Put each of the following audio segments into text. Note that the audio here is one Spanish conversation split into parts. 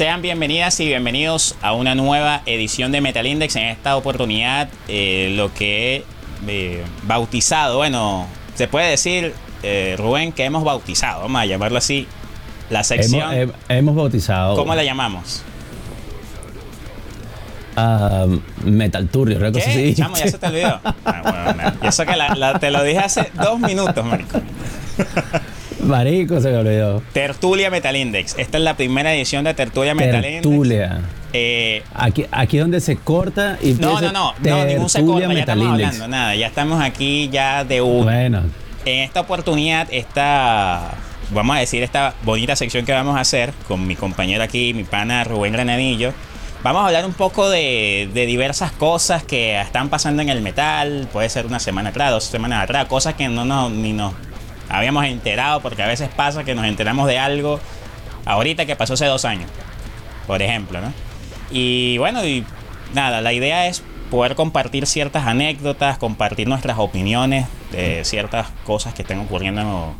Sean bienvenidas y bienvenidos a una nueva edición de Metal Index. En esta oportunidad, eh, lo que he eh, bautizado, bueno, se puede decir, eh, Rubén, que hemos bautizado, vamos a llamarlo así, la sección. Hemos, hemos bautizado. ¿Cómo la llamamos? Uh, Metal Turrio, creo que sí. Chamo, ya se te olvidó. Ah, bueno, y eso que la, la, te lo dije hace dos minutos, marico. Marico, se me olvidó. Tertulia Metal Index. Esta es la primera edición de Tertulia Metal Index. Tertulia. Eh, aquí, aquí donde se corta y No, no, no, no, ningún se corta, ya estamos hablando, nada, ya estamos aquí ya de un. Bueno. En esta oportunidad, esta, vamos a decir, esta bonita sección que vamos a hacer con mi compañero aquí, mi pana Rubén Granadillo, vamos a hablar un poco de, de diversas cosas que están pasando en el metal, puede ser una semana atrás, dos semanas atrás, cosas que no nos, ni nos habíamos enterado, porque a veces pasa que nos enteramos de algo ahorita que pasó hace dos años, por ejemplo, ¿no? Y bueno, y nada, la idea es poder compartir ciertas anécdotas, compartir nuestras opiniones de ciertas cosas que estén ocurriendo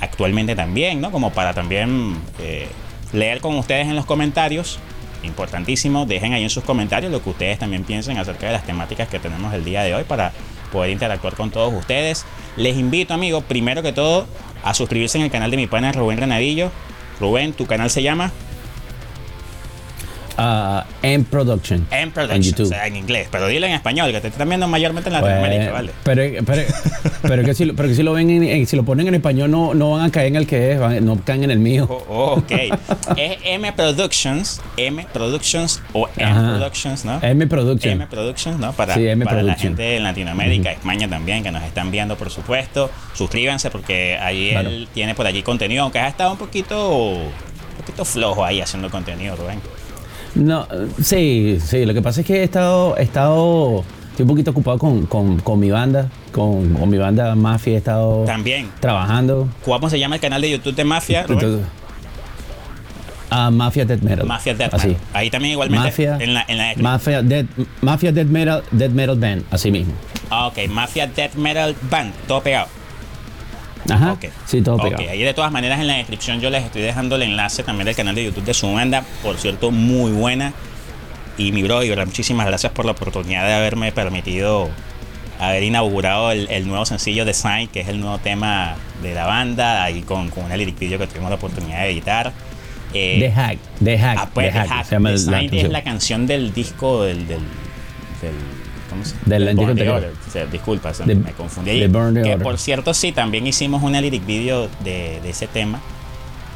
actualmente también, ¿no? Como para también eh, leer con ustedes en los comentarios. Importantísimo, dejen ahí en sus comentarios lo que ustedes también piensen acerca de las temáticas que tenemos el día de hoy para poder interactuar con todos ustedes. Les invito, amigos, primero que todo, a suscribirse en el canal de mi pana Rubén Granadillo. Rubén, tu canal se llama Uh, M Production. M Production, en YouTube. O sea, en inglés. Pero dilo en español, que te están viendo mayormente en Latinoamérica, ¿vale? Pero, pero, pero, que si, pero que si lo ven en, si lo ponen en español no, no van a caer en el que es, no caen en el mío. Oh, ok. es M Productions, M Productions o M Productions, ¿no? M Productions. M Productions, ¿no? Para, para la gente en Latinoamérica, España también, que nos están viendo, por supuesto. Suscríbanse porque ahí él tiene por allí contenido, aunque ha estado un poquito, un poquito flojo ahí haciendo contenido, Rubén. No, sí, sí. Lo que pasa es que he estado, he estado, estoy un poquito ocupado con, con, con mi banda, con, con, mi banda Mafia. He estado también trabajando. ¿Cómo se llama el canal de YouTube de Mafia? Uh, Mafia Dead Metal. Mafia Dead Metal. Ahí también igualmente. Mafia, en la, en la Mafia, Dead, Mafia Dead Metal, Dead Metal Band, así mismo. Ah, ok. Mafia Dead Metal Band, todo pegado. Ajá. Okay. Sí, todo pegado. Okay. Ahí de todas maneras en la descripción yo les estoy dejando el enlace también del canal de YouTube de su banda, por cierto, muy buena. Y mi bro, y verdad, muchísimas gracias por la oportunidad de haberme permitido haber inaugurado el, nuevo sencillo de Sign, que es el nuevo tema de la banda, ahí con, con un lyric video que tuvimos la oportunidad de editar. Eh, The Hack, The Hack. Ah, pues, The Hack. The Hack. Sign es la canción del disco del, del, del ¿cómo se. O sea, disculpa, me confundí ahí. Que por cierto, sí, también hicimos una lyric video de, de ese tema.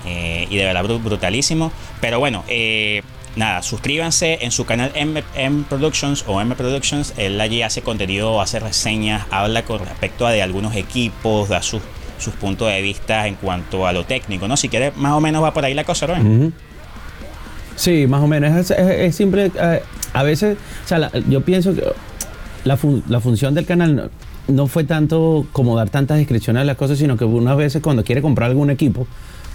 Eh, y de verdad brutalísimo. Pero bueno, eh, nada, suscríbanse en su canal M, M, Productions o M Productions. Él allí hace contenido, hace reseñas, habla con respecto a de algunos equipos, da sus, sus puntos de vista en cuanto a lo técnico, ¿no? Si quieres, más o menos va por ahí la cosa, ¿no? Sí, más o menos. Es, simple. Eh, a veces, o sea, yo pienso que la, función del canal no, fue tanto como dar tantas descripciones a las cosas, sino que unas veces cuando quiere comprar algún equipo,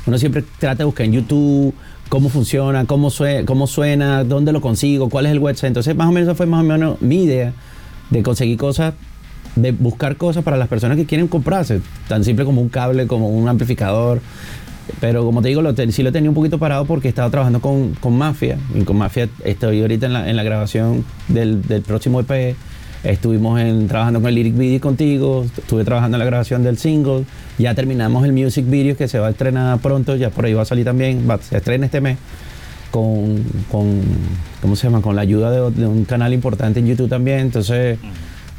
uno siempre trata de buscar en YouTube cómo funciona, cómo, suena, cómo suena, dónde lo consigo, cuál es el website. Entonces, más o menos esa fue más o menos mi idea de conseguir cosas, de buscar cosas para las personas que quieren comprarse, tan simple como un cable, como un amplificador. Pero como te digo, lo sí lo tenía un poquito parado porque estaba trabajando con, con Mafia. Y con Mafia estoy ahorita en la, en la grabación del, del próximo EP Estuvimos trabajando con el lyric video contigo, estuve trabajando en la grabación del single, ya terminamos el music video que se va a estrenar pronto, ya por ahí va a salir también, va, se estrena este mes. Con, con, ¿cómo se llama? Con la ayuda de, un canal importante en YouTube también. Entonces,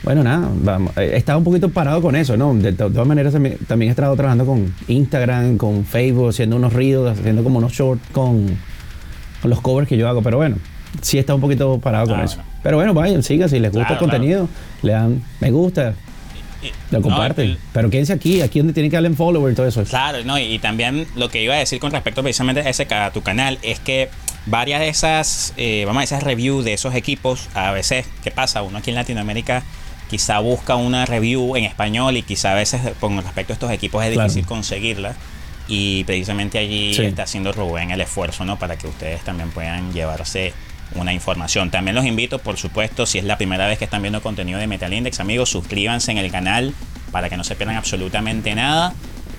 bueno, nada, vamos. Estado un poquito parado con eso, ¿no? De, todas maneras, también, he estado trabajando con Instagram, con Facebook, haciendo unos ruidos, haciendo como unos shorts con los covers que yo hago. Pero bueno, sí está un poquito parado con eso. Pero bueno, vayan, sigan, si les gusta el contenido, le dan me gusta, lo comparten. pero quédense aquí, aquí donde tienen que darle en follower y todo eso. Claro, no, y, también lo que iba a decir con respecto precisamente a, ese, a tu canal es que varias de esas, eh, vamos a esas reviews de esos equipos, a veces, ¿qué pasa? Uno aquí en Latinoamérica quizá busca una review en español y quizá a veces con respecto a estos equipos es difícil conseguirla. Y precisamente allí está haciendo Rubén el esfuerzo, ¿no? Para que ustedes también puedan llevarse una información. También los invito, por supuesto, si es la primera vez que están viendo contenido de Metal Index, amigos, suscríbanse en el canal para que no se pierdan absolutamente nada.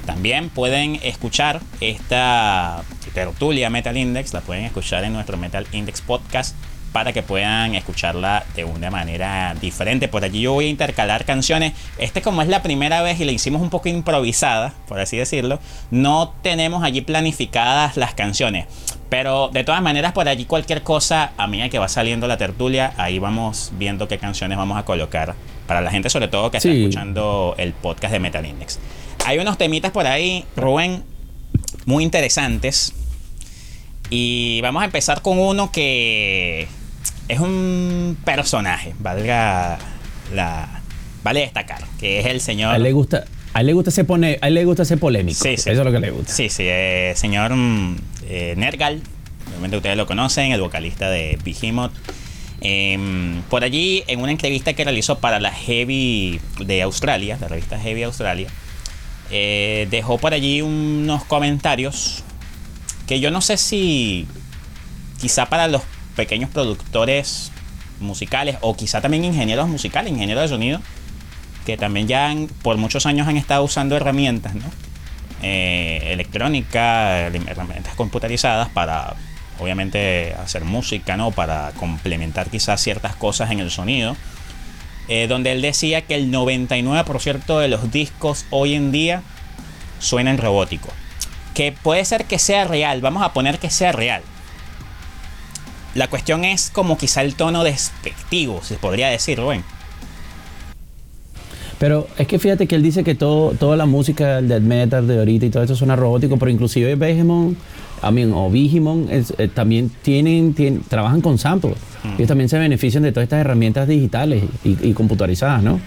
También pueden escuchar esta tertulia Metal Index, la pueden escuchar en nuestro Metal Index podcast para que puedan escucharla de una manera diferente. Por allí yo voy a intercalar canciones. Este como es la primera vez y la hicimos un poco improvisada, por así decirlo, no tenemos allí planificadas las canciones. Pero de todas maneras, por allí cualquier cosa, a medida que va saliendo la tertulia, ahí vamos viendo qué canciones vamos a colocar. Para la gente, sobre todo, que está escuchando el podcast de Metal Index. Hay unos temitas por ahí, Rubén, muy interesantes. Y vamos a empezar con uno que es un personaje, valga la. Vale destacar, que es el señor. A él le gusta. A él le gusta ser, pone, a él le gusta polémico. Sí, sí. Eso es lo que le gusta. Sí, sí. Eh, señor mm, eh, Nergal, obviamente ustedes lo conocen, el vocalista de Behemoth. Em, por allí, en una entrevista que realizó para la Heavy de Australia, la revista Heavy Australia, eh, dejó por allí unos comentarios que yo no sé si quizá para los pequeños productores musicales o quizá también ingenieros musicales, ingenieros de sonido, que también ya por muchos años han estado usando herramientas, ¿no? Eh, electrónica, herramientas computarizadas para obviamente hacer música, ¿no? Para complementar quizás ciertas cosas en el sonido. Eh, donde él decía que el 99% de los discos hoy en día suenan robótico. Que puede ser que sea real, vamos a poner que sea real. La cuestión es como quizá el tono despectivo, se podría decir, Rubén. Pero es que fíjate que él dice que todo, toda la música, el death metal de ahorita y todo eso suena robótico, pero inclusive Behemoth, I mean, o Vigimon eh, también tienen, trabajan con samples. y mm. Ellos también se benefician de todas estas herramientas digitales y, computarizadas, ¿no?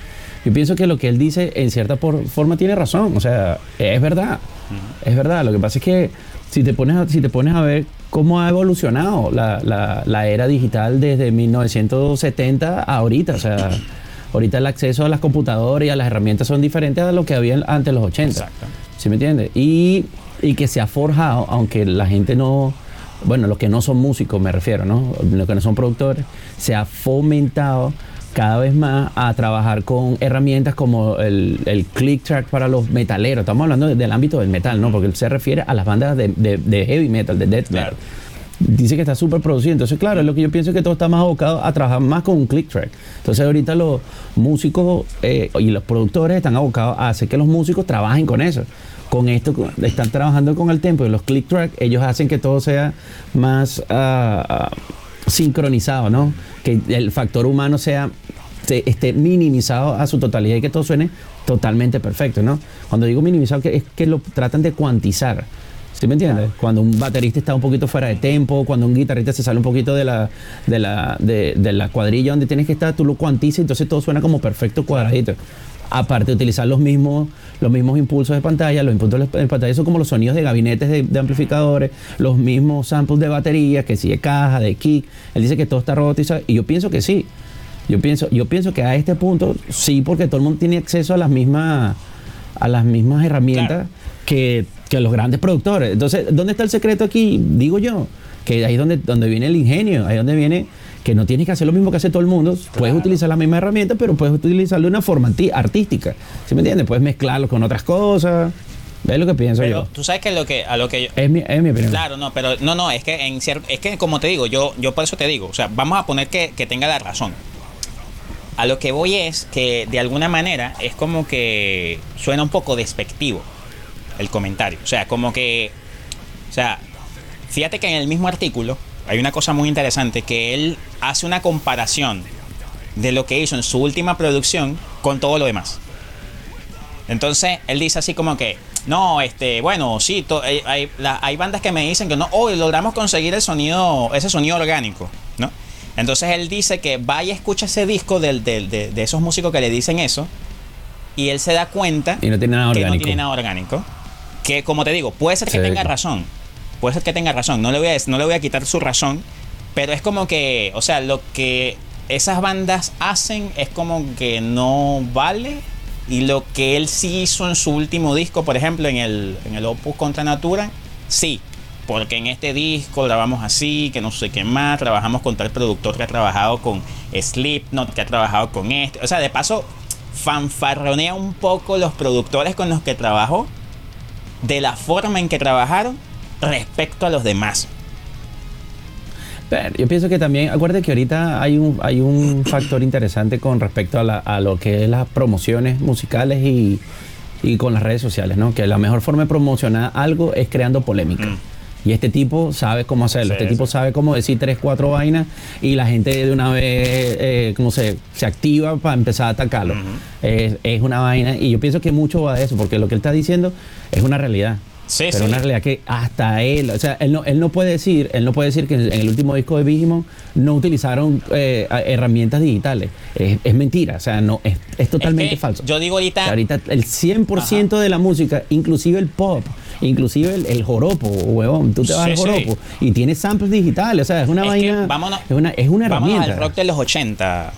Yo pienso que lo que él dice en cierta forma tiene razón, o sea, es verdad, mm. es verdad. Lo que pasa es que si te pones a, si te pones a ver cómo ha evolucionado la, la, la era digital desde 1970 a ahorita, o sea, ahorita el acceso a las computadoras y a las herramientas son diferentes a lo que había antes de los 80. Exacto. ¿Sí me entiendes? Y, y que se ha forjado, aunque la gente no, bueno, los que no son músicos me refiero, ¿no? Los que no son productores, se ha fomentado cada vez más a trabajar con herramientas como el, el click track para los metaleros. Estamos hablando del ámbito del metal, ¿no? Porque él se refiere a las bandas de, de, heavy metal, de death metal. Dice que está súper producido. Entonces, claro, es lo que yo pienso que todo está más abocado a trabajar más con un click track. Entonces, ahorita los músicos eh, y los productores están abocados a hacer que los músicos trabajen con eso con esto están trabajando con el tempo y los click track, ellos hacen que todo sea más uh, sincronizado, ¿no? Que el factor humano sea esté minimizado a su totalidad y que todo suene totalmente perfecto, ¿no? Cuando digo minimizado es que lo tratan de cuantizar. ¿Sí me entiendes? Cuando un baterista está un poquito fuera de tempo, cuando un guitarrista se sale un poquito de la, de la, de, la cuadrilla donde tienes que estar, tú lo cuantizas y entonces todo suena como perfecto cuadradito. Aparte de utilizar los mismos, los mismos impulsos de pantalla, los impulsos de pantalla son como los sonidos de gabinetes de, amplificadores, los mismos samples de batería, que sí de caja, de kick. Él dice que todo está robotizado y yo pienso que sí. Yo pienso, yo pienso que a este punto sí, porque todo el mundo tiene acceso a las mismas, a las mismas herramientas que, los grandes productores. Entonces, ¿dónde está el secreto aquí? Digo yo, que ahí es donde, donde viene el ingenio, ahí es donde viene que no tienes que hacer lo mismo que hace todo el mundo. Puedes utilizar la misma herramienta, pero puedes utilizarlo de una forma artística. ¿Sí me entiendes? Puedes mezclarlo con otras cosas. ¿Ves lo que pienso pero, yo? Tú sabes que lo que a lo que yo, es mi, es mi opinión. Claro, no, pero no, no, es que en es que como te digo, yo yo por eso te digo, o sea, vamos a poner que, que tenga la razón. A lo que voy es que de alguna manera es como que suena un poco despectivo el comentario. O sea, como que. O sea, fíjate que en el mismo artículo hay una cosa muy interesante que él hace una comparación de lo que hizo en su última producción con todo lo demás. Entonces él dice así como que, no, este, bueno, sí, eh, hay, hay, bandas que me dicen que no, hoy logramos conseguir el sonido, ese sonido orgánico, ¿no? Entonces él dice que vaya, escucha ese disco de, de, esos músicos que le dicen eso. Y él se da cuenta y no tiene nada que orgánico. no tiene nada orgánico. Que como te digo, puede ser que tenga razón. Puede ser que tenga razón. No le, voy a, no le voy a quitar su razón. Pero es como que, o sea, lo que esas bandas hacen es como que no vale. Y lo que él sí hizo en su último disco, por ejemplo, en el, en el Opus Contra Natura, sí porque en este disco grabamos así, que no sé qué más, trabajamos con tal productor que ha trabajado con Slipknot, que ha trabajado con este. O sea, de paso, fanfarronea un poco los productores con los que trabajó, de la forma en que trabajaron respecto a los demás. Pero yo pienso que también, acuérdate que ahorita hay un, hay un factor interesante con respecto a, la- a lo que es las promociones musicales y, y con las redes sociales, ¿no? Que la mejor forma de promocionar algo es creando polémica. Mm. Y este tipo sabe cómo hacerlo, Sí, este tipo sabe cómo decir tres, cuatro vainas y la gente de una vez, eh, como se, se activa para empezar a atacarlo. Es, es una vaina y yo pienso que mucho va de eso, porque lo que él está diciendo es una realidad. Sí, pero sí. una realidad que hasta él, o sea, él no, él no puede decir, él no puede decir que en el último disco de Vigimon no utilizaron eh, a- herramientas digitales. Es, es mentira, o sea, no, es, es totalmente Es que falso. Yo digo O ahorita, sea, ahorita el 100% de la música, inclusive el pop, inclusive el, el joropo, huevón, tú te vas Sí, al joropo y tienes samples digitales, o sea, es una que vaina, vámonos- es una, es una vámonos herramienta. al rock de los 80,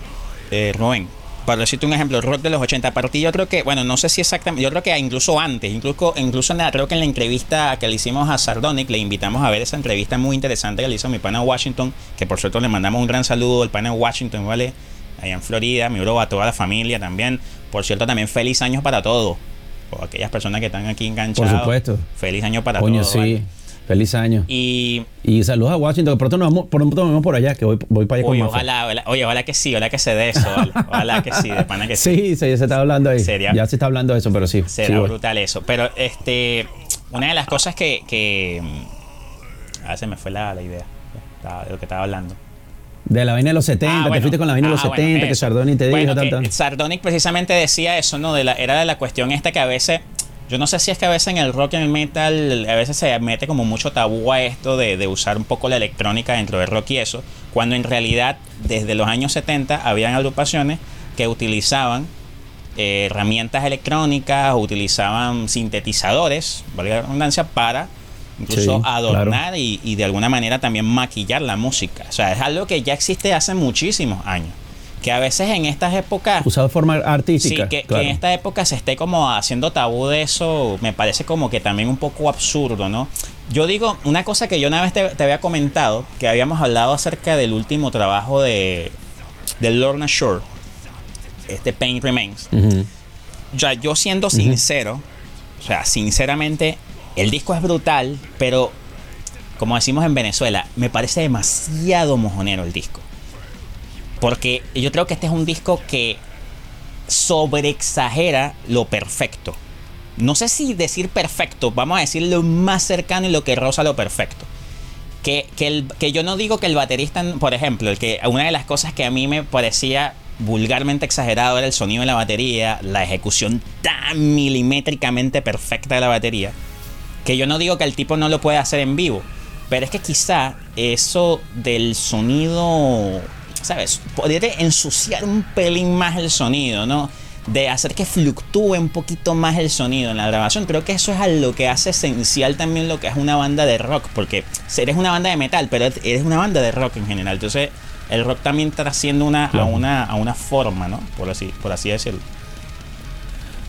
eh, Rubén. Para decirte un ejemplo, el rock de los 80. A partir yo creo que, bueno, no sé si exactamente, yo creo que incluso antes, incluso, incluso en la, creo que en la entrevista que le hicimos a Sardonic, le invitamos a ver esa entrevista muy interesante que le hizo mi pana Washington, que por cierto le mandamos un gran saludo al pana Washington, ¿vale? Allá en Florida, mi bro, a toda la familia también. Por cierto, también feliz años para todos. O aquellas personas que están aquí enganchadas. supuesto. Feliz año para Coño, todos. sí. ¿vale? Feliz año. Y Y saludos a Washington, que pronto nos vamos, pronto nos vemos por allá, que voy, voy para allá con Oye, Mafe. ojalá, ojalá- oye, ojalá que sí, ojalá que se dé eso, ojalá que sí, de pana que sí. Sí, ya se está hablando ahí. Sería- Ya se está hablando de eso, pero sí. Será sí voy. brutal eso. Pero este, una de las cosas que, que ah, se me fue la, la idea de lo que estaba hablando. De la vaina de los 70, Ah, te fuiste con la vaina de los Ah, bueno, 70, que eso. Sardoni te Bueno, dijo, tal, que tal. Sardonic precisamente decía eso, ¿no? De la, era de la cuestión esta que a veces, yo no sé si es que a veces en el rock y en el metal, a veces se mete como mucho tabú a esto de, de usar un poco la electrónica dentro del rock y eso, cuando en realidad desde los años 70 habían agrupaciones que utilizaban eh, herramientas electrónicas, utilizaban sintetizadores, valga la redundancia, para incluso Sí, adornar y, y de alguna manera también maquillar la música. O sea, es algo que ya existe hace muchísimos años. Que a veces en estas épocas... Usado de forma Sí, artística. que, que claro. en esta época se esté como haciendo tabú de eso, me parece como que también un poco absurdo, ¿no? Yo digo, una cosa que yo una vez te, te había comentado, que habíamos hablado acerca del último trabajo de, de Lorna Shore, este Pain Remains. Ya, yo siendo sincero, o sea, sinceramente, el disco es brutal, pero como decimos en Venezuela, me parece demasiado mojonero el disco. Porque yo creo que este es un disco que sobreexagera lo perfecto. No sé si decir perfecto, vamos a decir lo más cercano y lo que roza lo perfecto. Que, que, el- que yo no digo que el baterista, por ejemplo, el que una de las cosas que a mí me parecía vulgarmente exagerado era el sonido de la batería, la ejecución tan milimétricamente perfecta de la batería, que yo no digo que el tipo no lo puede hacer en vivo, pero es que quizá eso del sonido, ¿sabes? Podría ensuciar un pelín más el sonido, ¿no? De hacer que fluctúe un poquito más el sonido en la grabación. Creo que eso es a lo que hace esencial también lo que es una banda de rock, porque eres una banda de metal, pero eres una banda de rock en general. Entonces, el rock también trasciende una, a, una, a una forma, ¿no? Por así, por así decirlo.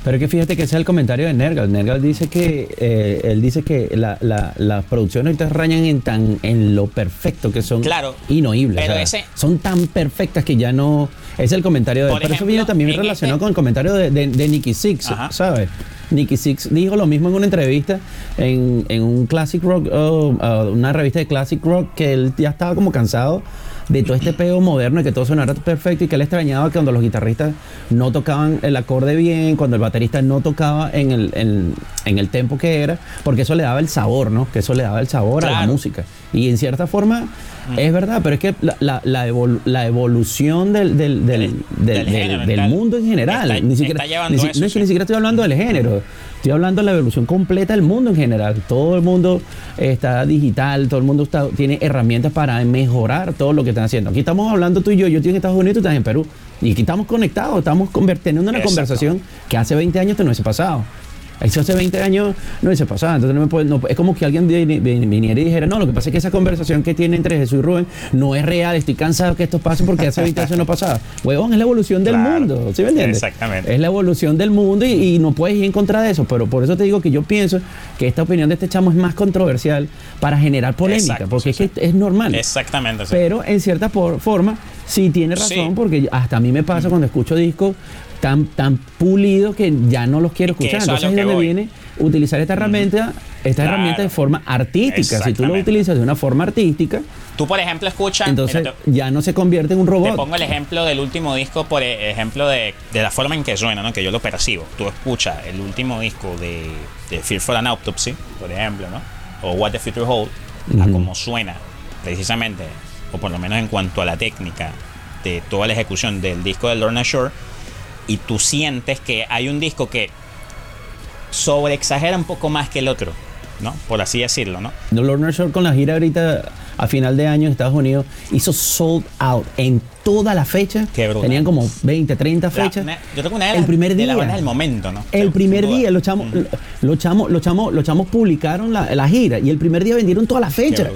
Pero es que fíjate que ese es el comentario de Nergal. Nergal dice que eh, él dice que la- la- las producciones ahorita rayan en tan en lo perfecto que son Claro, inoíbles. pero o sea, ese- son tan perfectas que ya no. Es el comentario de él. Por Pero eso viene también relacionado este- con el comentario de, de, de Nicky Six, Ajá. ¿sabes? Nicky Six dijo lo mismo en una entrevista en, en un classic rock, oh, uh, una revista de classic rock, que él ya estaba como cansado de todo este peo moderno y que todo sonara perfecto y que él extrañaba que cuando los guitarristas no tocaban el acorde bien, cuando el baterista no tocaba en el, en, en el tempo que era, porque eso le daba el sabor, ¿no? Que eso le daba el sabor a la música. Y en cierta forma es verdad, pero es que la, la, la evol- la evolución del, del, del, Del- género, mundo en general, está- ni siquiera, eso, no sí. ni siquiera estoy hablando del género, estoy hablando de la evolución completa del mundo en general. Todo el mundo está digital, todo el mundo está, tiene herramientas para mejorar todo lo que están haciendo. Aquí estamos hablando tú y yo, yo estoy en Estados Unidos, tú estás en Perú. Y aquí estamos conectados, estamos teniendo una Exacto. conversación que hace 20 años te no hubiese pasado. Eso hace 20 años no hubiese pasado. Entonces no me puede- no- es como que alguien vi- vi- viniera y dijera, no, lo que pasa es que esa conversación que tiene entre Jesús y Rubén no es real, estoy cansado que esto pase porque hace 20 años no pasaba. Huevón, es la evolución del Claro. mundo, ¿sí me entiendes? Exactamente. Es la evolución del mundo y, y no puedes ir en contra de eso, pero por eso te digo que yo pienso que esta opinión de este chamo es más controversial para generar polémica, Exacto, porque sí, es que es normal. Exactamente. sí. Pero en cierta por- forma Sí, tiene razón, Sí. porque hasta a mí me pasa cuando escucho discos tan, tan pulidos que ya no los quiero Es escuchar. es Entonces que donde voy. viene utilizar esta herramienta, esta Claro. herramienta de forma artística. Si tú lo utilizas de una forma artística, Tú, por ejemplo, escuchas. entonces mira, te- ya no se convierte en un Te robot. pongo el ejemplo del último disco, por e- ejemplo, de, de la forma en que suena, ¿no? Que yo lo percibo. Tú escuchas el último disco de, de Fear for an Autopsy, por ejemplo, ¿no? O What the Future Hold, a cómo suena, precisamente, o por lo menos en cuanto a la técnica de toda la ejecución del disco de Lorna Shore, y tú sientes que hay un disco que sobreexagera un poco más que el otro, ¿no? Por así decirlo, ¿no? The Lorna Shore con la gira ahorita a final de año en Estados Unidos hizo sold out en toda la fecha. Qué brutal. Tenían como 20, 30 La- fechas. yo creo que una de el las, primer de día. las bandas del momento, ¿no? El primer día los chamos, los chamos, los chamos, los chamos publicaron la, la gira y el primer día vendieron toda la Qué fecha.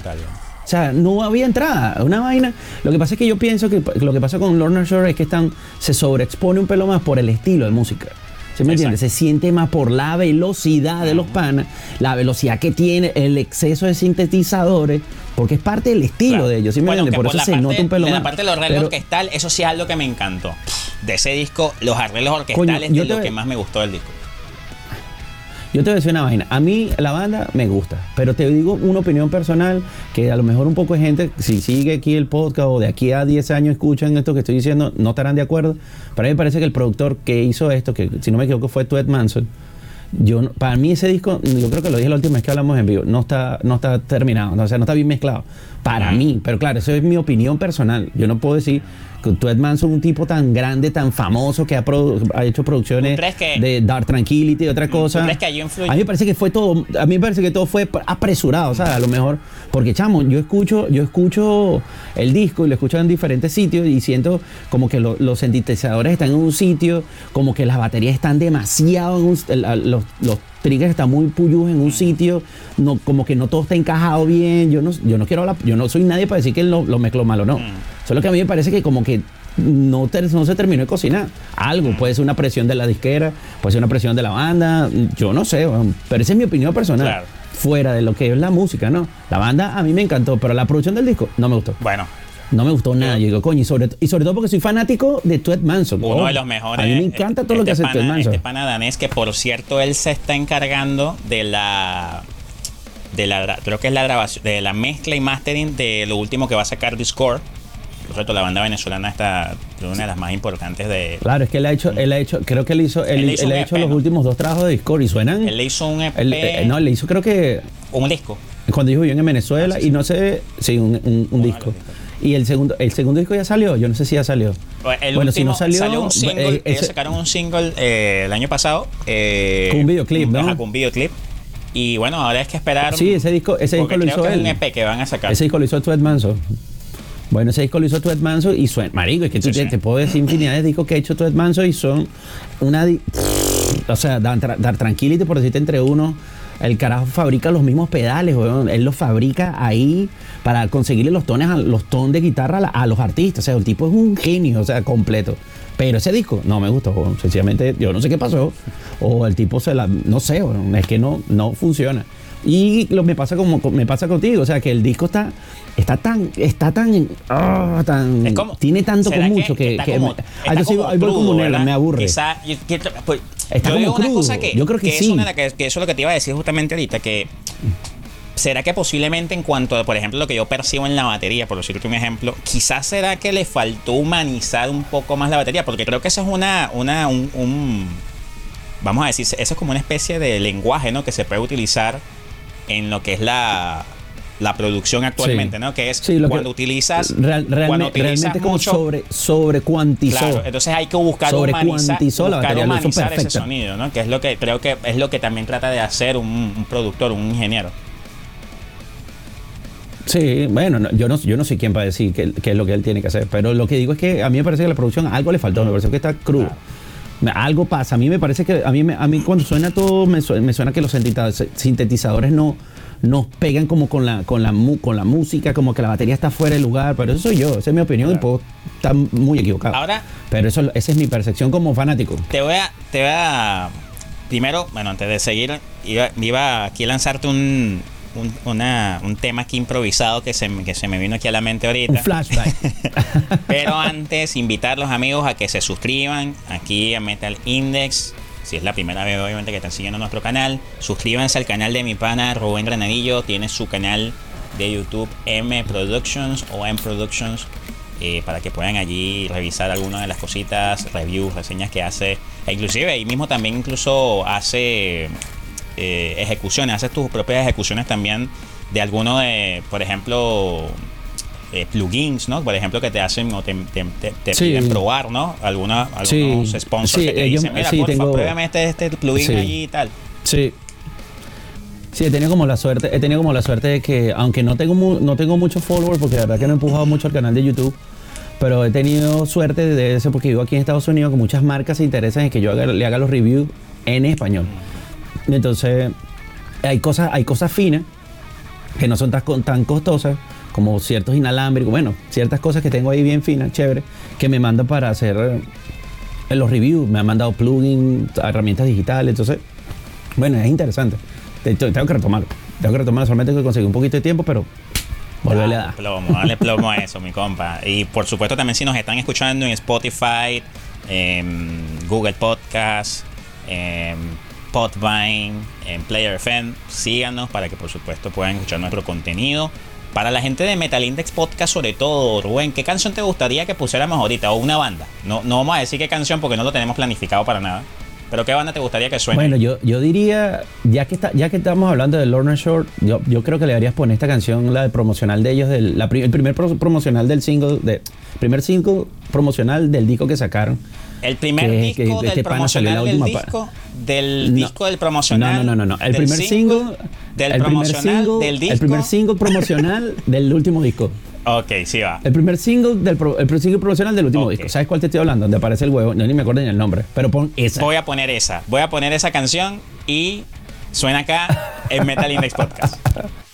O sea, no había entrada, una vaina. Lo que pasa es que yo pienso que lo que pasa con Lorna Shore es que están, se sobreexpone un pelo más por el estilo de música. ¿Sí me entiendes? Se siente más por la velocidad de los panas, la velocidad que tiene, el exceso de sintetizadores, porque es parte del estilo Claro. de ellos. ¿sí me Bueno, entiendes? que Por eso se parte- nota un pelo más. La parte de los arreglos orquestales, eso sí es algo que me encantó. De ese disco, los arreglos orquestales Coño, yo es te- lo que más me gustó del disco. Yo te voy a una vaina. A mí la banda me gusta, pero te digo una opinión personal que a lo mejor un poco de gente, si sigue aquí el podcast o de aquí a 10 años escuchan esto que estoy diciendo, no estarán de acuerdo. Pero a mí me parece que el productor que hizo esto, que si no me equivoco fue Tuet Manson, yo, para mí ese disco, yo creo que lo dije la última vez que hablamos en vivo, no está, no está terminado, o sea, no está bien mezclado. Para mí, pero claro, eso es mi opinión personal. Yo no puedo decir Tuet Manson es un tipo tan grande, tan famoso, que ha, ha hecho producciones ¿Tú crees que- de Dark Tranquility y otra cosa. crees que? A mí me parece que fue todo, a mí me parece que todo fue apresurado, o sea, a lo mejor, porque chamo, yo escucho, yo escucho el disco y lo escucho en diferentes sitios y siento como que lo- los sintetizadores están en un sitio, como que las baterías están demasiado en un, los, los triggers están muy puyos en un sitio, no, como que no todo está encajado bien, yo no, yo no quiero hablar, yo no soy nadie para decir que lo, lo mezcló mal o no. Solo que a mí me parece que como que no, se terminó de cocinar. Algo, puede ser una presión de la disquera, puede ser una presión de la banda, yo no sé, pero esa es mi opinión personal. Claro. Fuera de lo que es la música, ¿no? La banda a mí me encantó, pero la producción del disco no me gustó. Bueno, No me gustó nada. Yo digo, coño, y sobre, y sobre todo porque soy fanático de Tuet Manson. uno Oh, de los mejores. A mí me encanta todo lo que hace este Tuet pana- Manson. Este pana danés que, por cierto, él se está encargando de la. De la, creo que es la grabación, de la mezcla y mastering de lo último que va a sacar Discord. Por cierto, la banda venezolana está una de las más importantes de. Claro, es que él ha hecho, él ha hecho, creo que él hizo, él, Él hizo él un ha hecho EP, los ¿no? últimos dos trabajos de Discord y suenan. Él le hizo un EP, eh, no, él le hizo creo que un disco. cuando yo viví en Venezuela Ah, sí, y no sé, sí, un, disco. discos. Y el segundo, el segundo disco ya salió, yo no sé si ya salió. El bueno, si no salió, un single, eh, ellos ese- sacaron un single eh, el año pasado. eh, Con un videoclip, ¿no? ajá, con un videoclip. Y bueno, ahora es que esperar. Sí, ese disco, ese disco lo creo hizo que es él. un EP que van a sacar. Ese disco lo hizo Tuet Manson. Bueno, ese disco lo hizo Tuet Manson y suena. Marico, es que tú Sí, te, sí. te puedo decir infinidad de discos que ha hecho Tuet Manson y son una. O sea, dar, dar tranquility, por decirte entre uno. El carajo fabrica los mismos pedales, weón. Él los fabrica ahí para conseguirle los tones, los tonos de guitarra a, la- a los artistas. O sea, el tipo es un genio, o sea, completo. Pero ese disco no me gustó, sencillamente yo no sé qué pasó. O el tipo se la. No sé, es que no, no funciona. Y lo me pasa como me pasa contigo, o sea que el disco está está tan está tan ah, tan Es como- tiene tanto ¿será con mucho que, está que como- me- está ah, yo como crudo, Nela, me aburre. Quizá- yo, que- pues, Está yo como digo una crudo. cosa que, Yo creo que es sí. una que, que eso es lo que te iba a decir justamente ahorita, que será que posiblemente en cuanto a, por ejemplo, lo que yo percibo en la batería, por decirte un ejemplo, quizás será que le faltó humanizar un poco más la batería, porque creo que eso es una, una, un, un- vamos a decir, eso es como una especie de lenguaje, ¿no? Que se puede utilizar en lo que es la la producción actualmente, Sí. ¿no? Que es Sí, lo que- cuando utilizas real- realme- cuando utilizas realmente como mucho sobre sobre cuantizó. Claro, entonces hay que buscar Sobre humanizar, la buscar hizo humanizar ese sonido, ¿no? Que es lo que creo que es lo que también trata de hacer un, un productor, un ingeniero. Sí, bueno, no, yo no yo no soy quien para decir qué qué es lo que él tiene que hacer, pero lo que digo es que a mí me parece que la producción algo le faltó, me parece que está crudo. Algo pasa, a mí me parece que a mí a mí cuando suena todo me suena, me suena que los sintetiza- sintetizadores no nos pegan como con la con la mu- con la música, como que la batería está fuera de lugar, pero eso soy yo, esa es mi opinión y puedo estar muy equivocado. Ahora- pero eso esa es mi percepción como fanático. Te voy a te voy a primero, bueno, antes de seguir iba, iba aquí a lanzarte un un, una- un tema aquí improvisado que se, que se me vino aquí a la mente ahorita. Un flashback. Pero antes, invitar a los amigos a que se suscriban aquí a Metal Index. Si es la primera vez, obviamente, que están siguiendo nuestro canal, suscríbanse al canal de mi pana Rubén Granadillo. Tiene su canal de YouTube M Productions o M Productions eh, para que puedan allí revisar algunas de las cositas, reviews, reseñas que hace. E inclusive ahí mismo también incluso hace eh, ejecuciones, haces tus propias ejecuciones también de alguno de, por ejemplo, eh, plugins, ¿no? Por ejemplo, que te hacen o te, te- te- Sí. piden probar, ¿no? Alguna, algunos Sí. sponsors Sí, que te dicen, mira, porfa, tengo- pruébame este, este plugin allí y tal. Sí. Sí, he tenido como la suerte, he tenido como la suerte de que, aunque no tengo mu- no tengo muchos followers, porque la verdad que no he empujado mucho el canal de YouTube, pero he tenido suerte de eso porque vivo aquí en Estados Unidos que muchas marcas se interesan en que yo haga- le haga los reviews en español. Entonces, hay cosas, hay cosas finas que no son tan, tan costosas como ciertos inalámbricos, bueno, ciertas cosas que tengo ahí bien finas, chévere, que me mandan para hacer eh, los reviews, me han mandado plugins, herramientas digitales, entonces, bueno, es interesante. Tengo que retomarlo, tengo que retomarlo, solamente que conseguir un poquito de tiempo, pero volverle a Dale dar. plomo, dale plomo a eso, mi compa. Y por supuesto también si nos están escuchando en Spotify, en Google Podcast, en Podvine, en Player FM, síganos para que por supuesto puedan escuchar nuestro contenido. Para la gente de Metal Index Podcast, sobre todo, Rubén, ¿qué canción te gustaría que pusiéramos ahorita? O una banda. No, no vamos a decir qué canción porque no lo tenemos planificado para nada. Pero ¿qué banda te gustaría que suene? Bueno, yo, yo diría, ya que está, ya que estamos hablando de Lorna Short, yo, yo creo que le deberías poner esta canción, la de promocional de ellos, del, la el primer pro- promocional del single, de, primer single promocional del disco que sacaron. El primer que- disco que del este en promocional del disco del No. disco del promocional No, no, no, no. El del primer single, del el primer promocional single, del disco el primer single promocional del último disco. ok sí va El primer single del pro- el primer single promocional del último Ok. disco. ¿Sabes cuál te estoy hablando? Donde aparece el huevo. No, ni me acuerdo ni el nombre. Pero pon esa. voy a poner esa voy a poner esa canción y suena acá en Metal Index Podcast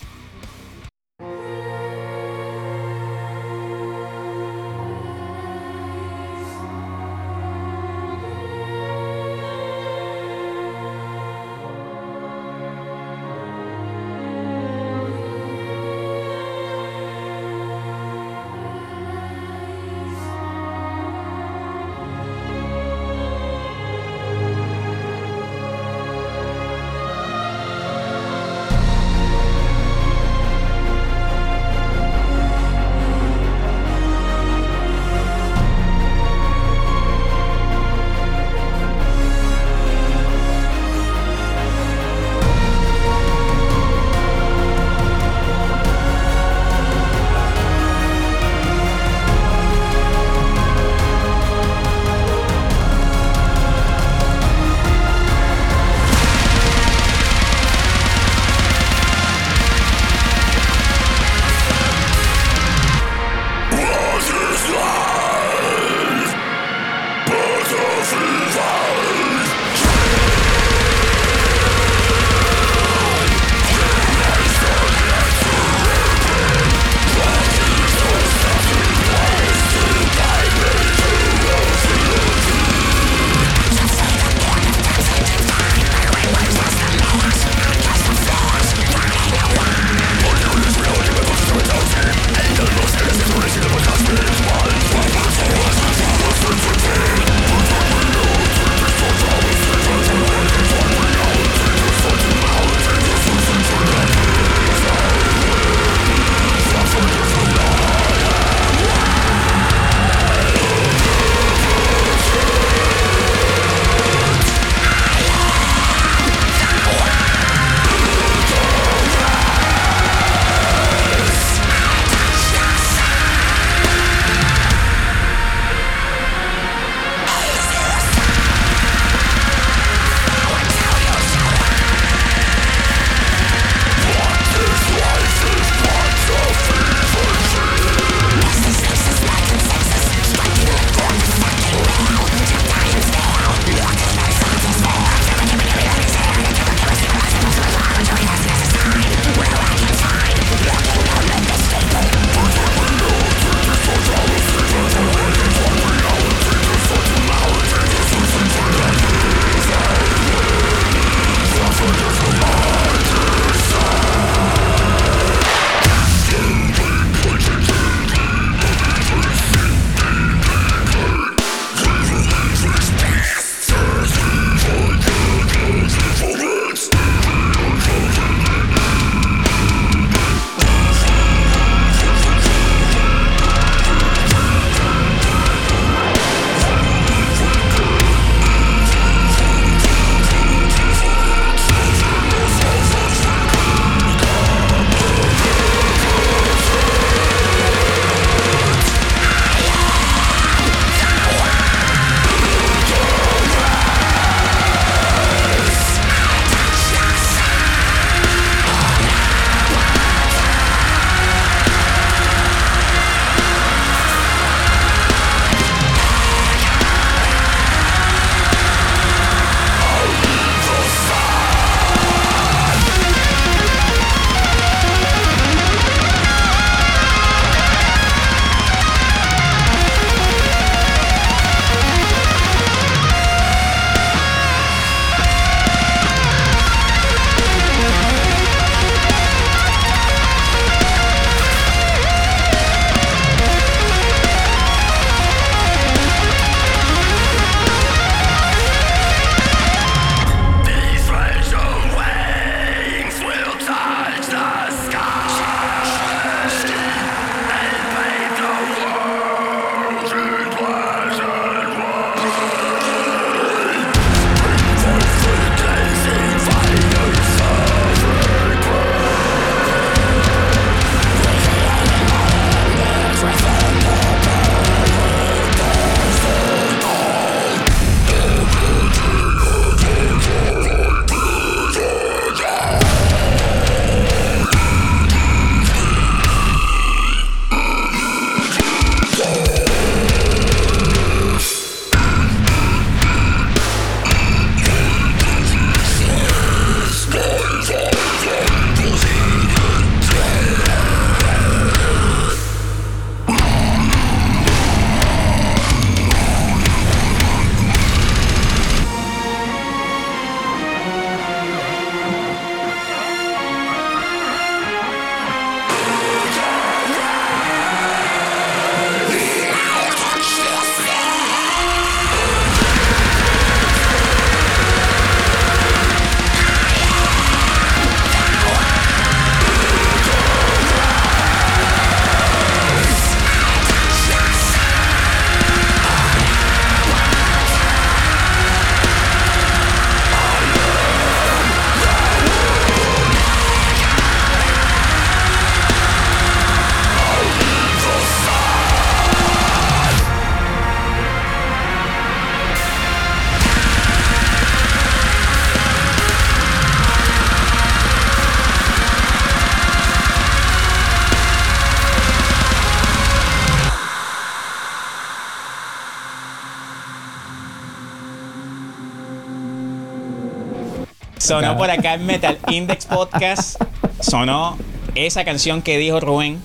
sonó por acá en Metal Index Podcast. Sonó esa canción que dijo Rubén.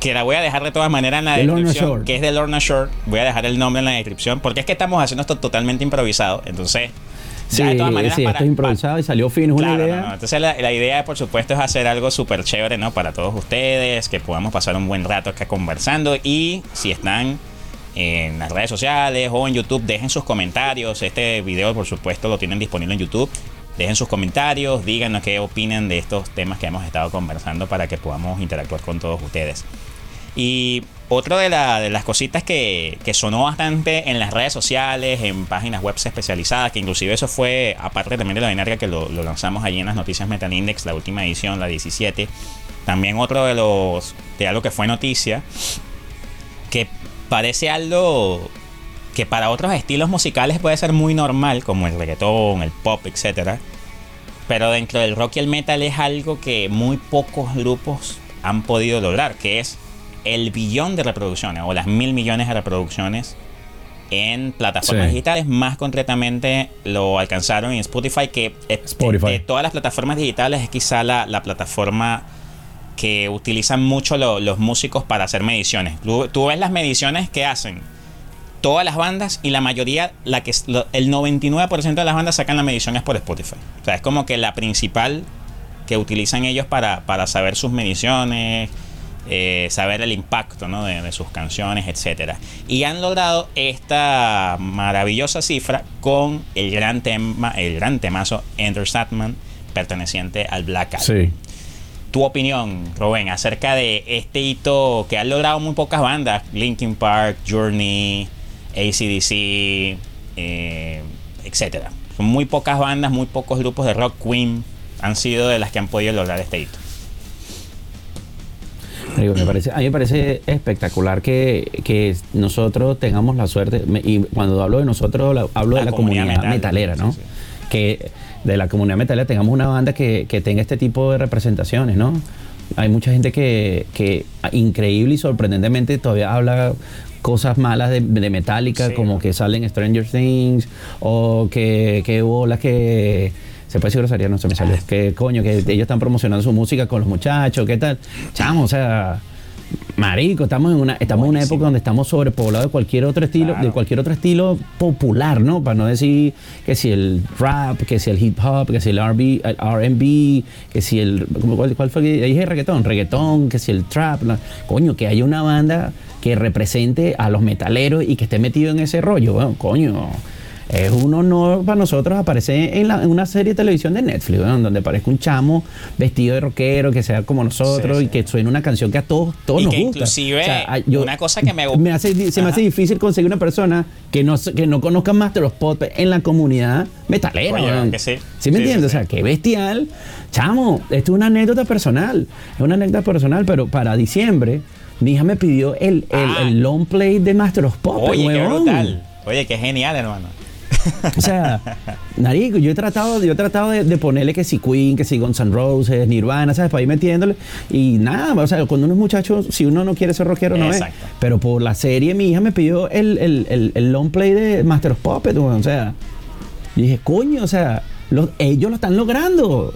Que la voy a dejar de todas maneras en la De descripción. Que es de Lorna Shore. Voy a dejar el nombre en la descripción. Porque es que estamos haciendo esto totalmente improvisado. Entonces, Sí, de todas maneras. sí, para- esto es improvisado y salió fin, es una Claro, idea. no, no. Entonces la, la idea, por supuesto, es hacer algo súper chévere, ¿no? Para todos ustedes, que podamos pasar un buen rato acá conversando. Y si están en las redes sociales o en YouTube, dejen sus comentarios. Este video, por supuesto, lo tienen disponible en YouTube. Dejen sus comentarios, díganos qué opinan de estos temas que hemos estado conversando para que podamos interactuar con todos ustedes. Y otra de, la- de las cositas que, que sonó bastante en las redes sociales, en páginas web especializadas, que inclusive eso fue, aparte también de la dinárica que lo, lo lanzamos allí en las noticias Metal Index, la última edición, la 17, también otro de los, de algo que fue noticia, que parece algo que para otros estilos musicales puede ser muy normal, como el reggaetón, el pop, etcétera. Pero dentro del rock y el metal es algo que muy pocos grupos han podido lograr, que es el billón de reproducciones o las mil millones de reproducciones en plataformas Sí. digitales. Más concretamente lo alcanzaron en Spotify, que eh, Spotify. de todas las plataformas digitales es quizá la, la plataforma que utilizan mucho lo- los músicos para hacer mediciones. Tú, tú ves las mediciones que hacen todas las bandas y la mayoría, la que, el 99% de las bandas sacan la medición es por Spotify. O sea, es como que la principal que utilizan ellos para, para saber sus mediciones, eh, saber el impacto ¿no? de, de sus canciones, etcétera. Y han logrado esta maravillosa cifra con el gran tema, el gran temazo Enter Satman, perteneciente al Black Album Sí. tu opinión, Rubén, acerca de este hito que han logrado muy pocas bandas, Linkin Park, Journey, ACDC, eh, etcétera. Son muy pocas bandas, muy pocos grupos de rock, Queen, han sido de las que han podido lograr este hito. Me parece, a mí me parece espectacular que, que nosotros tengamos la suerte, y cuando hablo de nosotros, hablo La de la comunidad comunidad, metal. metalera, ¿no? Sí, sí. Que de la comunidad metalera tengamos una banda que, que tenga este tipo de representaciones, ¿no? Hay mucha gente que, que increíble y sorprendentemente todavía habla cosas malas de, de Metallica, Sí. como que salen Stranger Things, o que, que bolas que... Se puede decir grosería, no se me salió. Que coño, que ellos están promocionando su música con los muchachos, ¿qué tal? Chamo, o sea, marico, estamos en una, estamos en una época donde estamos sobrepoblados de cualquier otro estilo, Claro. de cualquier otro estilo popular, ¿no? Para no decir que si el rap, que si el hip hop, que si el R&B, el R&B, que si el ¿cómo- cuál, cuál fue que dije reggaetón, reggaetón, que si el trap, coño, que haya una banda que represente a los metaleros y que esté metido en ese rollo, bueno, coño. Es un honor para nosotros aparecer en, la- en una serie de televisión de Netflix, weón, donde aparezca un chamo vestido de rockero, que sea como nosotros Sí, y que suene una canción que a todos, todos Y nos que gusta. inclusive, ay, una cosa que me me hace, se me hace difícil conseguir una persona que no, que no conozca más de los pop en la comunidad metalera. Oye, que sí. me entiendes? O sea, qué bestial. Chamo, esto es una anécdota personal. Es una anécdota personal, pero para diciembre, mi hija me pidió el, el, Ah. el long play de Master of Pop. Oye, qué brutal. Oye, qué genial, hermano. O sea, Narico, yo he tratado, yo he tratado de, de ponerle que si Queen, que si Guns N' Roses, Nirvana, ¿sabes? Para ir metiéndole. Y nada, o sea, cuando uno es muchacho, si uno no quiere ser rockero, no es. Pero por la serie, mi hija me pidió el, el, el, el long play de Master of Puppets, o sea. Y dije, coño, o sea, los- ellos lo están logrando.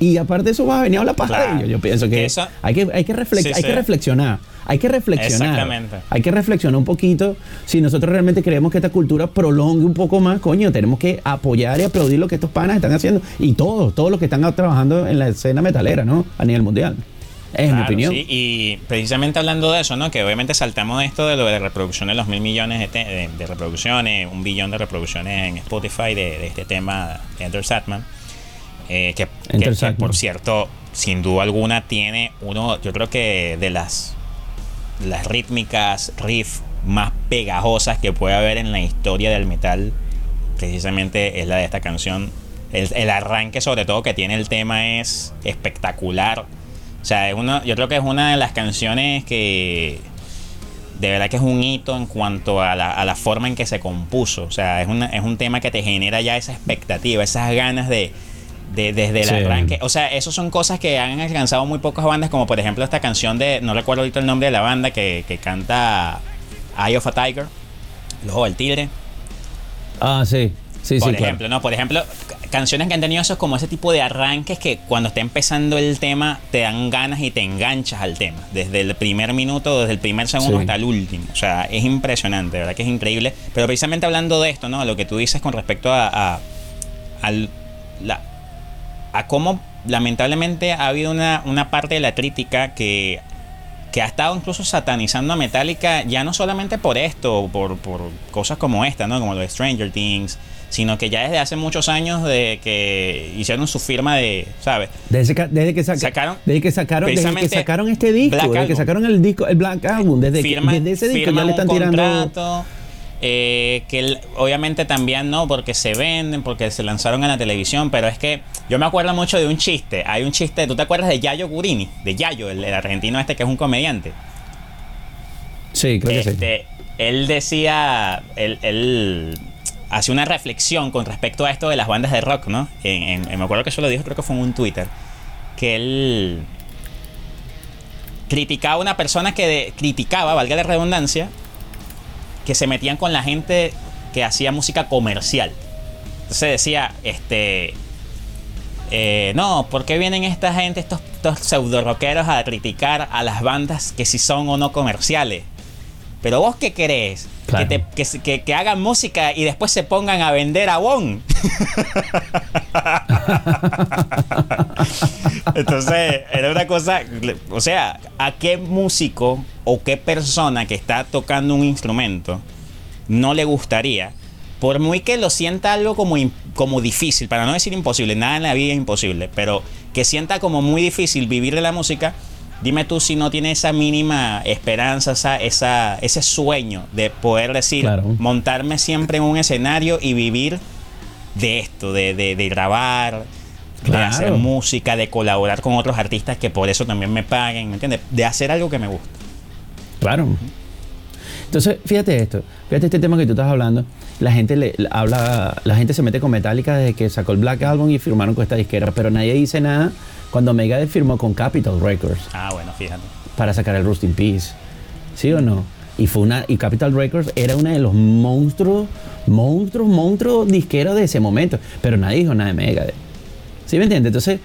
Y aparte de eso vas a venir a hablar paja Claro. de ellos. Yo pienso que, eso- hay, que, hay, que reflex- Sí, hay sí. que reflexionar. Hay que reflexionar. Exactamente. Hay que reflexionar un poquito. Si nosotros realmente queremos que esta cultura prolongue un poco más, coño, tenemos que apoyar y aplaudir lo que estos panas están haciendo. Y todos, todos los que están trabajando en la escena metalera, ¿no? A nivel mundial. Es mi opinión. sí, y precisamente hablando de eso, ¿no? Que obviamente saltamos esto de lo de reproducción de los mil millones de, te- de- de reproducciones, un billón de reproducciones en Spotify de, de este tema de Enter Satman. eh, que, que- Enter que, Satman. por cierto, sin duda alguna tiene uno, yo creo que de las, las rítmicas, riff más pegajosas que puede haber en la historia del metal, precisamente es la de esta canción. El, el arranque, sobre todo, que tiene el tema es espectacular. O sea, es uno, yo creo que es una de las canciones que de verdad que es un hito en cuanto a la, a la forma en que se compuso. O sea, es, una, es un tema que te genera ya esa expectativa, esas ganas de, de- desde el Sí. arranque. O sea, eso son cosas que han alcanzado muy pocas bandas, como por ejemplo esta canción de, no recuerdo ahorita el nombre de la banda, que, que canta Eye of a Tiger, el ojo del tigre. Ah, sí. Sí, por sí, claro. ejemplo, ¿no? Por ejemplo, canciones que han tenido esos como ese tipo de arranques que cuando está empezando el tema te dan ganas y te enganchas al tema. Desde el primer minuto, desde el primer segundo Sí. hasta el último. O sea, es impresionante, ¿verdad? Que es increíble. Pero precisamente hablando de esto, ¿no? Lo que tú dices con respecto a, a, al- la, a cómo lamentablemente ha habido una, una parte de la crítica que, que ha estado incluso satanizando a Metallica, ya no solamente por esto, por, por cosas como esta, ¿no? Como lo de Stranger Things, sino que ya desde hace muchos años de que hicieron su firma de, ¿sabes? Desde que, desde que, saca- Sacaron- desde que sacaron desde que sacaron este disco, Black desde que sacaron el disco, el Black Album, desde, que- desde ese disco ya le están tirando. Eh, que el- obviamente también no, porque se venden, porque se lanzaron en la televisión, pero es que yo me acuerdo mucho de un chiste. Hay un chiste, ¿tú te acuerdas de Yayo Gurini? De Yayo, el, el argentino este que es un comediante. Sí, creo que sí. Este, él decía, él, él hacía una reflexión con respecto a esto de las bandas de rock, ¿no? En, en- me acuerdo que eso lo dijo, creo que fue en un Twitter, que él criticaba a una persona que de- criticaba, valga la redundancia, que se metían con la gente que hacía música comercial. Entonces decía, este, eh, no, ¿por qué vienen esta gente, estos, estos pseudo rockeros a criticar a las bandas que si son o no comerciales? Pero vos qué querés? Claro. Que, te- que, que- que hagan música y después se pongan a vender abón. Entonces, era una cosa, o sea, ¿a qué músico o qué persona que está tocando un instrumento no le gustaría, por muy que lo sienta algo como, como difícil, para no decir imposible, nada en la vida es imposible, pero que sienta como muy difícil vivir de la música, dime tú si no tiene esa mínima esperanza, esa, esa, ese sueño de poder decir, Claro. montarme siempre en un escenario y vivir de esto, de, de- de grabar, de hacer música, de colaborar con otros artistas que por eso también me paguen, ¿me entiendes? De hacer algo que me gusta. Claro. Entonces, fíjate esto, fíjate este tema que tú estás hablando. La gente le, habla, la gente se mete con Metallica desde que sacó el Black Album y firmaron con esta disquera, pero nadie dice nada cuando Megadeth firmó con Capitol Records Ah, bueno, fíjate. para sacar el Rust in Peace. ¿Sí o no? Y fue una y Capital Records era uno de los monstruos, monstruos, monstruos disqueros de ese momento, pero nadie dijo nada de Megadeth. ¿Sí me entiendes? Entonces,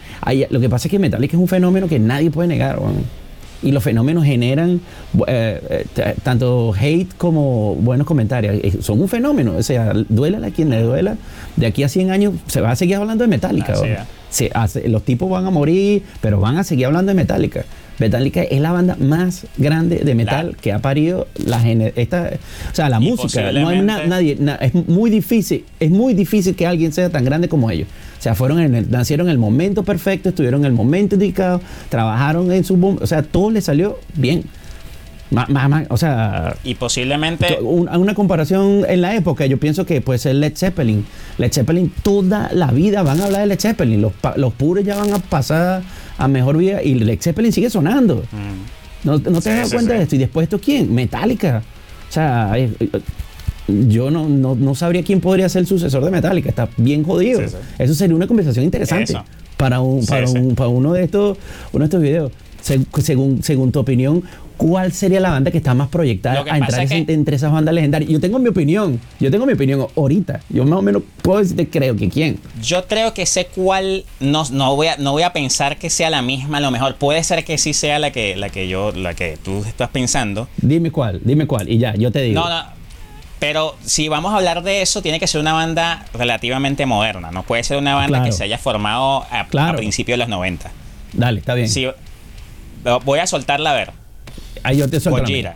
lo que pasa es que Metallica es un fenómeno que nadie puede negar, weón. Y los fenómenos generan eh, eh, tanto hate como buenos comentarios. Eh, Son un fenómeno. O sea, duela a quien le duela. De aquí a 100 años se va a seguir hablando de Metallica. Hace- los tipos van a morir, pero van a seguir hablando de Metallica. Metallica es la banda más grande de metal que ha parido la esta, o sea, la música. No hay na- nadie, na- es muy difícil, es muy difícil que alguien sea tan grande como ellos. Sea, fueron en el, nacieron en el momento perfecto, estuvieron en el momento indicado, trabajaron en su, o sea, todo les salió bien. O sea, Y posiblemente... un- una comparación en la época, yo pienso que puede ser Led Zeppelin. Led Zeppelin toda la vida van a hablar de Led Zeppelin. Los, los puros ya van a pasar a mejor vida y Led Zeppelin sigue sonando. Mm. ¿No, no te Sí, das sí, cuenta sí. de esto? ¿Y después esto quién? Metallica. O sea, yo no, no, no sabría quién podría ser el sucesor de Metallica. Está bien jodido. Sí, sí. Eso sería una conversación interesante Eso. para, un, para, sí. un- para uno de estos uno de estos videos. Se- según, según tu opinión, ¿cuál sería la banda que está más proyectada a entrar es entre esas bandas legendarias? Yo tengo mi opinión. Yo tengo mi opinión ahorita. Yo más o menos puedo decirte, creo que quién. Yo creo que sé cuál, no, no, voy a, no voy a pensar que sea la misma, a lo mejor puede ser que sí sea la que, la que yo, la que tú estás pensando. Dime cuál, dime cuál. Y ya, yo te digo. No, no, pero si vamos a hablar de eso, tiene que ser una banda relativamente moderna, no puede ser una banda Claro. que se haya formado a, a Claro. principios de los 90. Dale, está bien. Voy a soltarla a ver. Ahí yo te suelto. Gojira.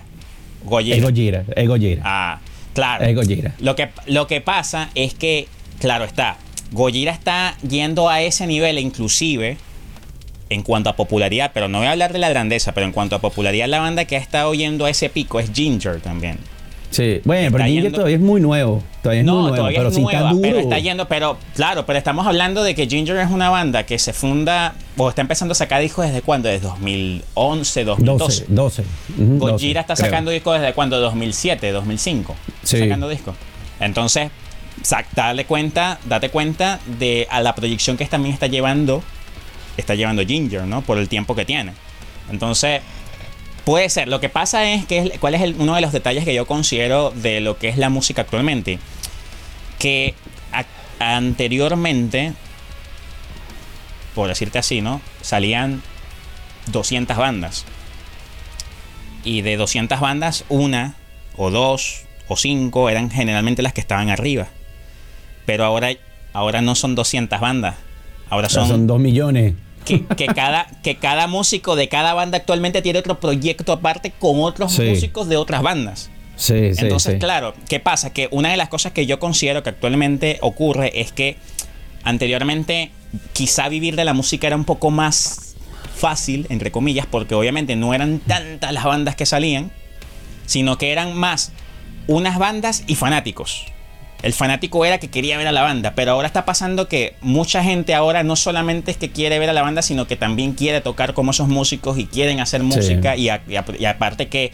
Es Gojira, es Gojira. Ah, claro. Es Gojira. Lo que, lo que pasa es que, claro está, Gojira está yendo a ese nivel, inclusive en cuanto a popularidad, pero no voy a hablar de la grandeza, pero en cuanto a popularidad, la banda que ha estado yendo a ese pico es Ginger también. Sí, bueno, pero Está Ginger yendo- todavía es muy nuevo. Todavía es muy nuevo, todavía pero es nueva, está duro. pero está yendo, pero claro, pero estamos hablando de que Ginger es una banda que se funda, o está empezando a sacar discos desde cuándo, desde 2011, 2012. 12, 12. ujú, 12, Gojira está creo. sacando discos desde cuándo, 2007, 2005. Sí. Sacando discos. Entonces, dale cuenta, date cuenta de a la proyección que también está llevando, está llevando Ginger, ¿no? Por el tiempo que tiene. Entonces, puede ser. Lo que pasa es que, es- ¿cuál es el- uno de los detalles que yo considero de lo que es la música actualmente? Que a- anteriormente, por decirte así, ¿no? Salían 200 bandas. Y de 200 bandas, una o dos o cinco eran generalmente las que estaban arriba. Pero ahora, ahora no son 200 bandas. Ahora son, son 2 millones. Que, que cada, que cada músico de cada banda actualmente tiene otro proyecto aparte con otros Sí. músicos de otras bandas. Sí, sí, Entonces, sí. claro, ¿qué pasa? Que una de las cosas que yo considero que actualmente ocurre es que anteriormente quizá vivir de la música era un poco más fácil, entre comillas, porque obviamente no eran tantas las bandas que salían, sino que eran más unas bandas y fanáticos. El fanático era que quería ver a la banda, pero ahora está pasando que mucha gente ahora no solamente es que quiere ver a la banda, sino que también quiere tocar como esos músicos y quieren hacer música y, a- y a- y aparte que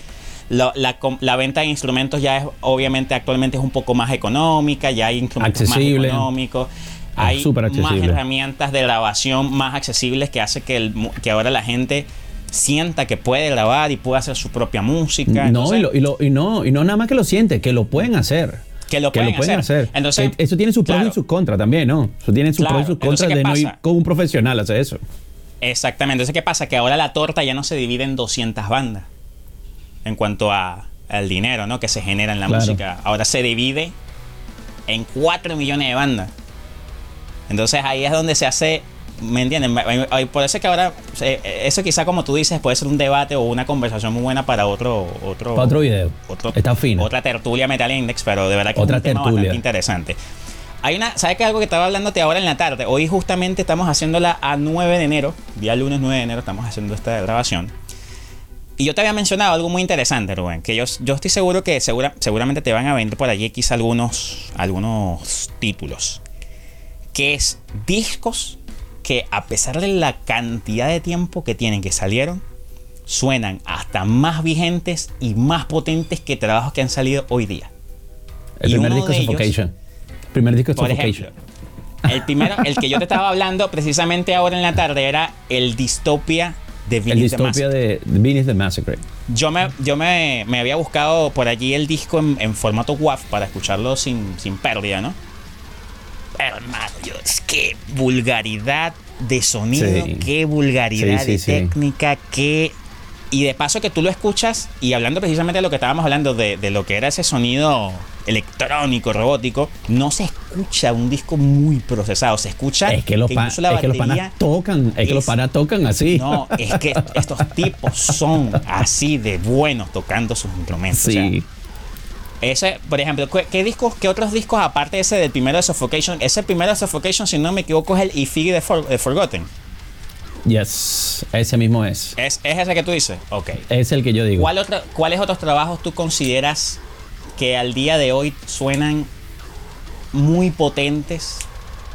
la, venta de instrumentos ya es obviamente actualmente es un poco más económica, ya hay instrumentos Accesible. más económicos, hay más herramientas de grabación más accesibles que hace que, el que ahora la gente sienta que puede grabar y puede hacer su propia música. No, Entonces, y, lo- y lo- y no, y no nada más que lo siente, que lo pueden hacer. Que lo pueden hacer. hacer. Entonces, Que eso tiene sus pros claro. y sus contras también, ¿no? Eso tiene sus Claro. pros y sus contras ¿qué de no ir con un profesional a hacer eso. Exactamente. Entonces, ¿qué pasa? Que ahora la torta ya no se divide en 200 bandas en cuanto a, al dinero ¿no? que se genera en la Claro. música. Ahora se divide en 4 millones de bandas. Entonces ahí es donde se hace, ¿me entienden? Por eso es que ahora, eh, eso quizá como tú dices, puede ser un debate o una conversación muy buena para otro... Otro, Para otro video. otro- Está fino. Otra tertulia Metal Index, pero de verdad que Otra es un tema bastante interesante. Hay una, ¿sabes qué? Algo que estaba hablándote ahora en la tarde. Hoy justamente estamos haciéndola a 9 de enero, día lunes 9 de enero, estamos haciendo esta grabación. Y yo te había mencionado algo muy interesante, Rubén, que yo, yo estoy seguro que segura, seguramente te van a vender por allí quizá algunos, algunos títulos. Que es discos que a pesar de la cantidad de tiempo que tienen que salieron, suenan hasta más vigentes y más potentes que trabajos que han salido hoy día. El Y primer disco es ellos- Suffocation. Primer disco es Por Suffocation. ejemplo, el primero, el que yo te estaba hablando precisamente ahora en la tarde era el Dystopia de el Beneath the distopia de de Beneath the Massacre. Yo me, yo me, me había buscado por allí el disco en, en formato WAV para escucharlo sin, sin pérdida, ¿no? Hermano, yo, es que vulgaridad de sonido, Sí. qué vulgaridad Sí, sí, de técnica, qué... Y de paso que tú lo escuchas y hablando precisamente de lo que estábamos hablando, de, de lo que era ese sonido electrónico, robótico, no se escucha un disco muy procesado, se escucha Es que los, incluso la es que los panas tocan, es que los panas tocan así. no, es que estos tipos son así de buenos tocando sus instrumentos. o sea, sí. Ese, por ejemplo, ¿qué, qué discos, qué otros discos aparte de ese del primero de Suffocation? Ese primero de Suffocation, si no me equivoco, es el Ifiggy de, For- de Forgotten. Yes, ese mismo es. ¿Es, ¿Es ese que tú dices? Ok. Es el que yo digo. ¿Cuál otro, ¿Cuáles otros trabajos tú consideras que al día de hoy suenan muy potentes,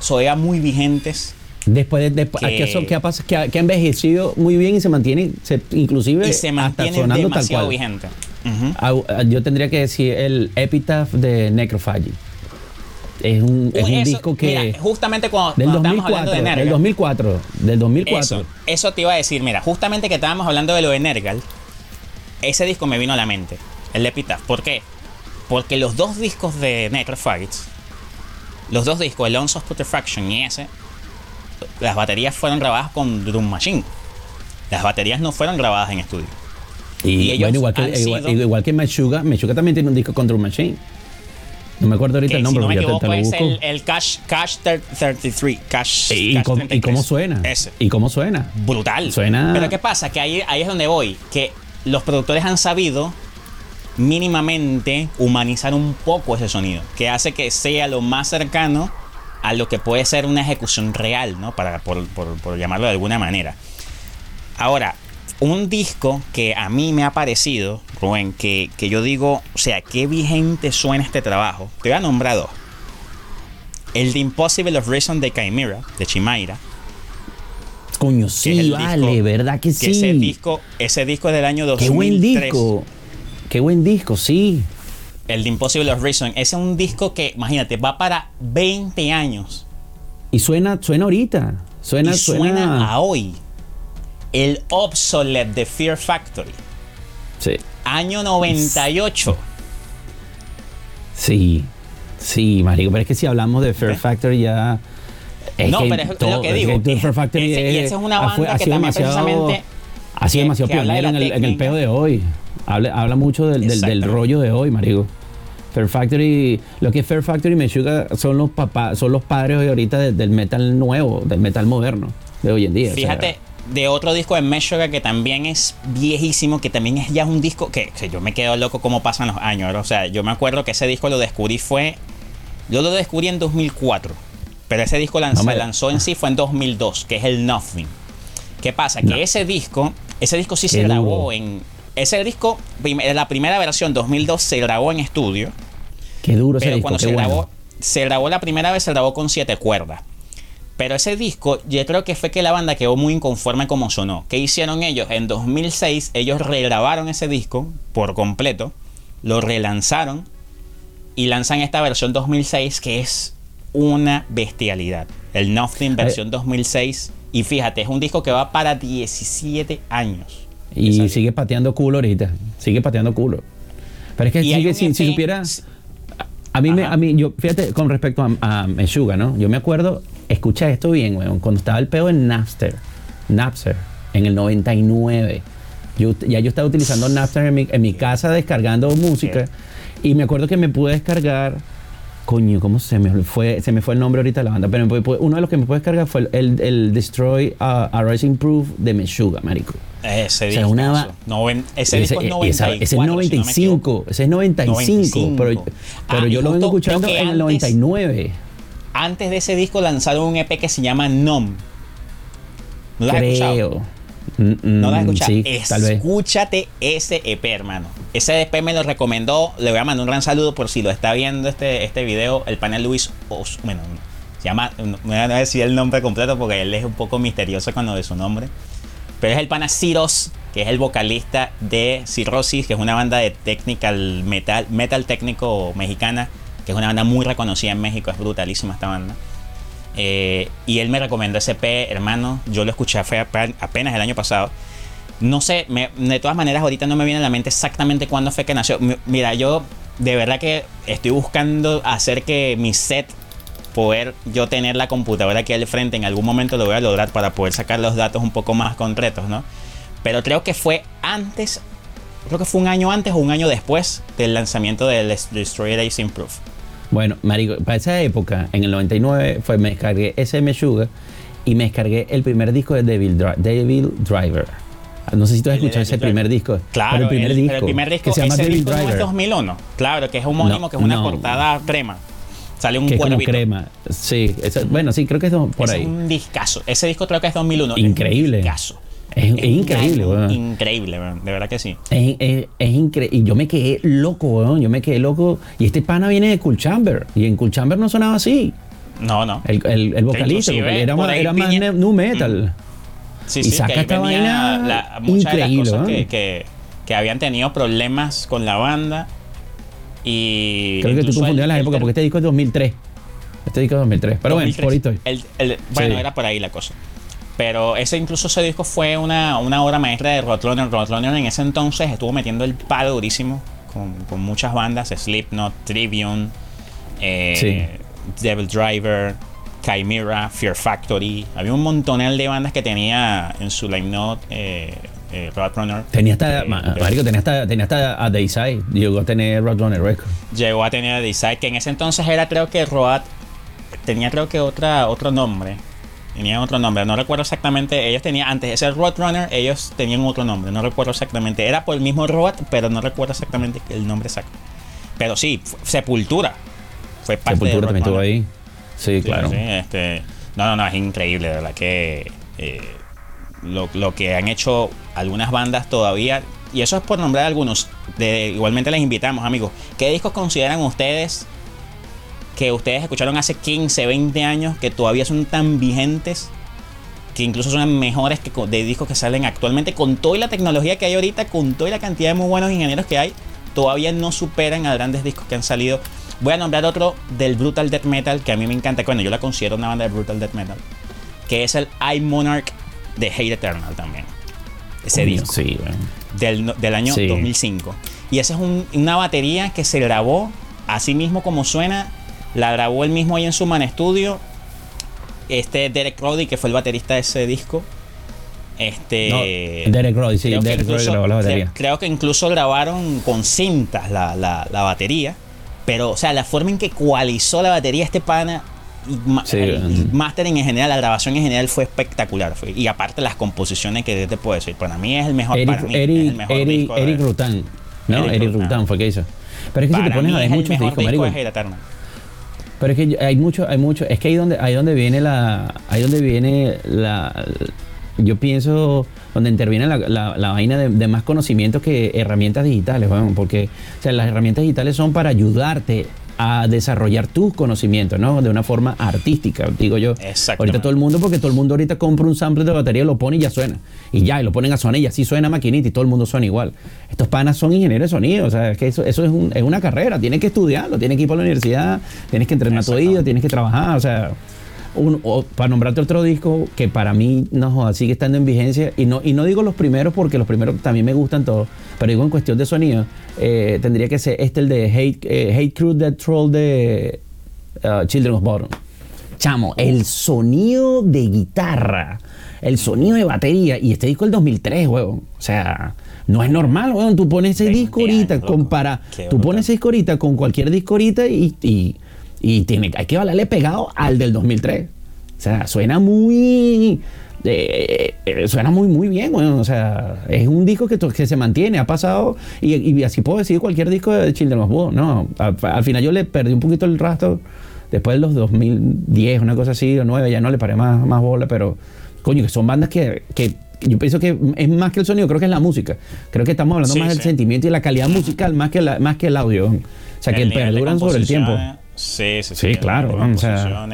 soean muy vigentes Después de, después- que- que, eso- que ha, que ha- que ha envejecido muy bien y se mantiene, se- inclusive y se hasta mantienen sonando tal demasiado cual. vigentes? Ah, Yo tendría que decir el Epitaph de Necrophagy. Es un, es un Eso, disco que. mira, justamente cuando, del cuando estábamos 2004. hablando de Del Nergal, 2004. Del 2004. Eso, eso te iba a decir, mira, justamente que estábamos hablando de lo de Nergal, ese disco me vino a la mente, el Epitaph. ¿Por qué? Porque los dos discos de Necrophagites, los dos discos, el Lons of Putrefaction y ese, las baterías fueron grabadas con Drum Machine. Las baterías no fueron grabadas en estudio. Y, bueno, igual que, igual, igual que Meshuga, Meshuga también tiene un disco con Drum Machine. No me acuerdo ahorita Que, el nombre, si no me pero ya te- te, equivoco, lo es busco. el, el Cash, Cash 33. Cash, ¿Y, Cash cómo, y 33. cómo suena? Ese. ¿Y cómo suena? brutal. Suena- Pero ¿qué pasa? Que ahí, ahí es donde voy. Que los productores han sabido mínimamente humanizar un poco ese sonido. Que hace que sea lo más cercano a lo que puede ser una ejecución real, ¿no? Para, por, por- por llamarlo de alguna manera. Ahora, un disco que a mí me ha parecido, Rubén, que, que yo digo, o sea, qué vigente suena este trabajo. Te voy a nombrar dos. El The Impossible of Reason de Chimera, de Chimaira. Coño, sí, vale, disco- ¿verdad que que sí? ese disco, ese disco es del año 2003. Qué buen disco. Qué buen disco, sí. El The Impossible of Reason. Ese es un disco que, imagínate, va para 20 años. Y suena, suena ahorita. Suena, y suena, suena. a hoy. El Obsolete de Fear Factory. Sí. Año 98. Sí. Sí, marico, pero es que si hablamos de Fair Factory ya... no, pero es lo que digo. Fair Factory ese, y esa es una banda que también precisamente... Ha sido demasiado pionero en el, en el peo de hoy. Habla, habla mucho del, del, del rollo de hoy, marico. Fair Factory, lo que es Fair Factory y Meshuggah son los papás, son los padres hoy ahorita del metal nuevo, del metal moderno de hoy en día. Fíjate, de otro disco de Meshuggah que también es viejísimo, que también es ya un disco que, que, yo me quedo loco cómo pasan los años. O sea, yo me acuerdo que ese disco lo descubrí fue, yo lo descubrí en 2004, pero ese disco lanzó, se lanzó en sí fue en 2002, que es el Nothing. ¿Qué pasa? Que ese disco, ese disco sí se grabó en ese disco, la primera versión 2002 se grabó en estudio. Qué duro pero ese disco, cuando se grabó, se grabó la primera vez, se grabó con siete cuerdas. Pero ese disco, yo creo que fue que la banda quedó muy inconforme como sonó. ¿Qué hicieron ellos? En 2006, ellos regrabaron ese disco por completo, lo relanzaron y lanzan esta versión 2006 que es una bestialidad. El Nothing versión 2006. Y fíjate, es un disco que va para 17 años. Y sigue pateando culo ahorita. Sigue pateando culo. Pero es que sigue, si, si supieras. A mí, me, a mí, yo, fíjate, con respecto a, a Meshuga, ¿no? Yo me acuerdo, escucha esto bien, weón, cuando estaba el peo en Napster, Napster, en el 99. Yo, ya yo estaba utilizando Napster en mi, en mi casa descargando música. Y me acuerdo que me pude descargar coño, ¿cómo se me fue? Se me fue el nombre ahorita de la banda, pero uno de los que me puede descargar fue el, el Destroy a Rising Proof de Meshuga, marico. Ese o sea, una, ese, disco es 94, ese, es 95, ese es 95, pero, pero ah, yo lo vengo escuchando en el 99. Antes de ese disco lanzaron un EP que se llama Nom. ¿No lo has escuchado? no la has escuchado. Sí, Escúchate ese EP, hermano. Ese EP me lo recomendó. Le voy a mandar un gran saludo por si lo está viendo este, este video. El panel Luis Os, Bueno, se llama. No voy a decir el nombre completo porque él es un poco misterioso con lo de su nombre. Pero es el pana Ciros, que es el vocalista de Cirrosis, que es una banda de technical metal, metal técnico mexicana, es una banda muy reconocida en México. Es brutalísima esta banda. Eh, y él me recomendó ese P, hermano. Yo lo escuché apenas el año pasado. No sé, de todas maneras, ahorita no me viene a la mente exactamente cuándo fue que nació. mira, yo de verdad que estoy buscando hacer que mi set, poder yo tener la computadora aquí al frente, en algún momento lo voy a lograr para poder sacar los datos un poco más concretos, ¿no? Pero creo que fue antes, creo que fue un año antes o un año después del lanzamiento del Destroyer Ace Improve. Bueno, marico, para esa época, en el 99, fue, me descargué SM Sugar y me descargué el primer disco de Devil, Driver. No sé si tú has escuchado ese primer disco. Claro, el primer, disco, el primer disco. Que se llama Devil Driver. 2001. Claro, que es homónimo, que es una portada crema. Sale un que como crema. Sí, bueno, sí, creo que es por ahí. Es un discazo. Ese disco creo que es 2001. Increíble. Es un discazo. Es, increíble, weón. Increíble, weón. De verdad que sí. Es, es, increíble. Y yo me quedé loco, weón. Yo me quedé loco. Y este pana viene de Cool Chamber. Y en Cool Chamber no sonaba así. No, no. El, el, el vocalista, era, más, era más nu metal. Mm. Sí, sí, y saca esta vaina increíble. De que, que, habían tenido problemas con la banda. Y. Creo que tú confundías las épocas porque este disco es 2003. Este disco es 2003. Pero bueno, por ahí estoy. bueno, era por ahí la cosa. Pero ese incluso ese disco fue una, una obra maestra de Roadrunner. Roadrunner en ese entonces estuvo metiendo el palo durísimo con, con muchas bandas, Slipknot, Trivium, eh, Devil Driver, Chimera, Fear Factory. Había un montonel de bandas que tenía en su line eh, eh, Roadrunner. Tenía hasta, eh, tenía hasta, tenía hasta a Dayside. Llegó a tener Roadrunner Records. Llegó a tener a Dayside, que en ese entonces era creo que Road tenía creo que otra, otro nombre Tenían otro nombre, no recuerdo exactamente. Ellos tenían, antes de ser Roadrunner, ellos tenían otro nombre, no recuerdo exactamente. Era por el mismo Road, pero no recuerdo exactamente el nombre exacto. Pero sí, Sepultura. Fue parte Sepultura también estuvo ahí. Sí, claro. este, no, no, no, es increíble, de verdad que eh, lo, lo, que han hecho algunas bandas todavía. Y eso es por nombrar algunos. De, igualmente les invitamos, amigos. ¿Qué discos consideran ustedes que ustedes escucharon hace 15, 20 años, que todavía son tan vigentes, que incluso son mejores que de discos que salen actualmente, con toda la tecnología que hay ahorita, con toda la cantidad de muy buenos ingenieros que hay, todavía no superan a grandes discos que han salido. Voy a nombrar otro del Brutal Death Metal, que a mí me encanta, bueno, yo la considero una banda de Brutal Death Metal, que es el I Monarch de Hate Eternal también. Ese disco. Sí, del, del, año 2005. Y esa es una batería que se grabó así mismo como suena La grabó él mismo ahí en su Man Studio. Este Derek Roddy, que fue el baterista de ese disco. Este. Derek Roddy, sí, Derek Roddy incluso- grabó la batería. cre- Creo que incluso grabaron con cintas la, la- la batería. Pero, o sea, la forma en que ecualizó la batería este pana. Y, Sí, el- el mastering en general, la grabación en general fue espectacular. fue- y aparte las composiciones que te puedo decir, para mí es el mejor. para Eric, mí es el Eric, mejor Eric, disco Eric Rutan. ¿no? Eric Eric, Rutan. Rutan fue que hizo. Pero es que si te para pones a ver el muchos discos, disco. Pero es que hay mucho, hay mucho, es que ahí donde, ahí donde viene la, ahí donde viene la, yo pienso, donde interviene la, la- la vaina de, de más conocimiento que herramientas digitales, weón, porque o sea, las herramientas digitales son para ayudarte a desarrollar tus conocimientos, ¿no? De una forma artística, digo yo. Ahorita todo el mundo, porque todo el mundo ahorita compra un sample de batería, lo pone y ya suena. Y ya, y lo ponen a sonar y así suena maquinita y todo el mundo suena igual. Estos panas son ingenieros de sonido, o sea, es que eso, eso es, un- es una carrera, tienes que estudiarlo, tienes que ir para la universidad, tienes que entrenar tu oído, tienes que trabajar, o sea, un- o- para nombrarte otro disco que para mí no joda, sigue estando en vigencia. Y no y no digo los primeros porque los primeros también me gustan todos pero digo en cuestión de sonido eh, tendría que ser este el de Hate, eh, Hate Crew Dead Troll de uh, Children of Bottom chamo el sonido de guitarra el sonido de batería y este disco del 2003 huevón. O sea no es normal huevón. Tú pones ese 20 disco ahorita compara tú pones ese disco ahorita con cualquier disco ahorita y, y, y tiene, hay que valerle pegado al del 2003. O sea, suena muy. eh, eh, suena muy, muy bien, bueno, O sea, es un disco que, que se mantiene, ha pasado. Y, y así puedo decir cualquier disco de Children of Bodom, No, al, al final yo le perdí un poquito el rastro. Después de los 2010, una cosa así, o 9, ya no le paré más, más bola, pero coño, que son bandas que, que yo pienso que es más que el sonido, creo que es la música. Creo que estamos hablando Sí, más del sí. sentimiento y la calidad musical más que, la, más que el audio. O sea, que El de perduran sobre el tiempo. composiciones, Sí, sí, Sí, el claro, o sea.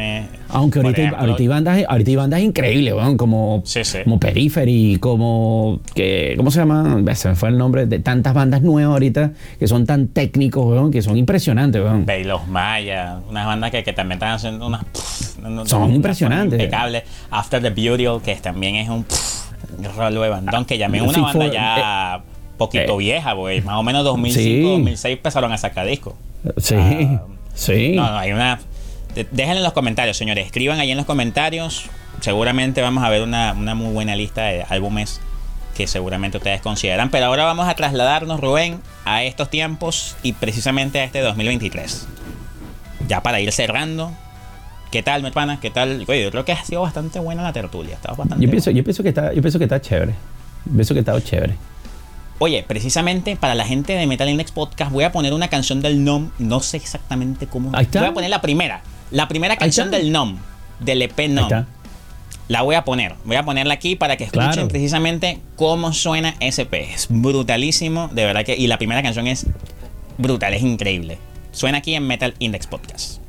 Aunque ahorita, ejemplo, ahorita, hay bandas, ahorita hay bandas increíbles, weón, como, Sí, sí. como Periphery, como. Que, ¿Cómo se llama? Se me fue el nombre de tantas bandas nuevas ahorita que son tan técnicos, weón, que son impresionantes, weón. Ve, y los Mayas, unas bandas que, que también están haciendo unas. pff, no- no- Son unas impresionantes. Impecables. After the Beauty, que también es un pff, rolo de bandón, que ya es una Sí, banda ya poquito eh, vieja, güey. Más o menos 2005, Sí. 2006 empezaron a sacar discos. Sí, Ah, sí. No, no, hay una. Déjenlo en los comentarios, señores. Escriban ahí en los comentarios. Seguramente vamos a ver una, una muy buena lista de álbumes que seguramente ustedes consideran. Pero ahora vamos a trasladarnos, Rubén, a estos tiempos y precisamente a este 2023. Ya para ir cerrando. ¿Qué tal, mi hermana? ¿Qué tal? Oye, yo creo que ha sido bastante buena la tertulia. Bastante Yo pienso, buena. yo pienso que está, yo pienso que está chévere. Yo pienso que está chévere. Oye, precisamente para la gente de Metal Index Podcast voy a poner una canción del NOM. No sé exactamente cómo. Ahí está. Voy a poner la primera. La primera canción del NOM. Del EP NOM. La voy a poner. Voy a ponerla aquí para que escuchen Claro. precisamente cómo suena SP. Es brutalísimo. De verdad que. Y la primera canción es brutal, es increíble. Suena aquí en Metal Index Podcast.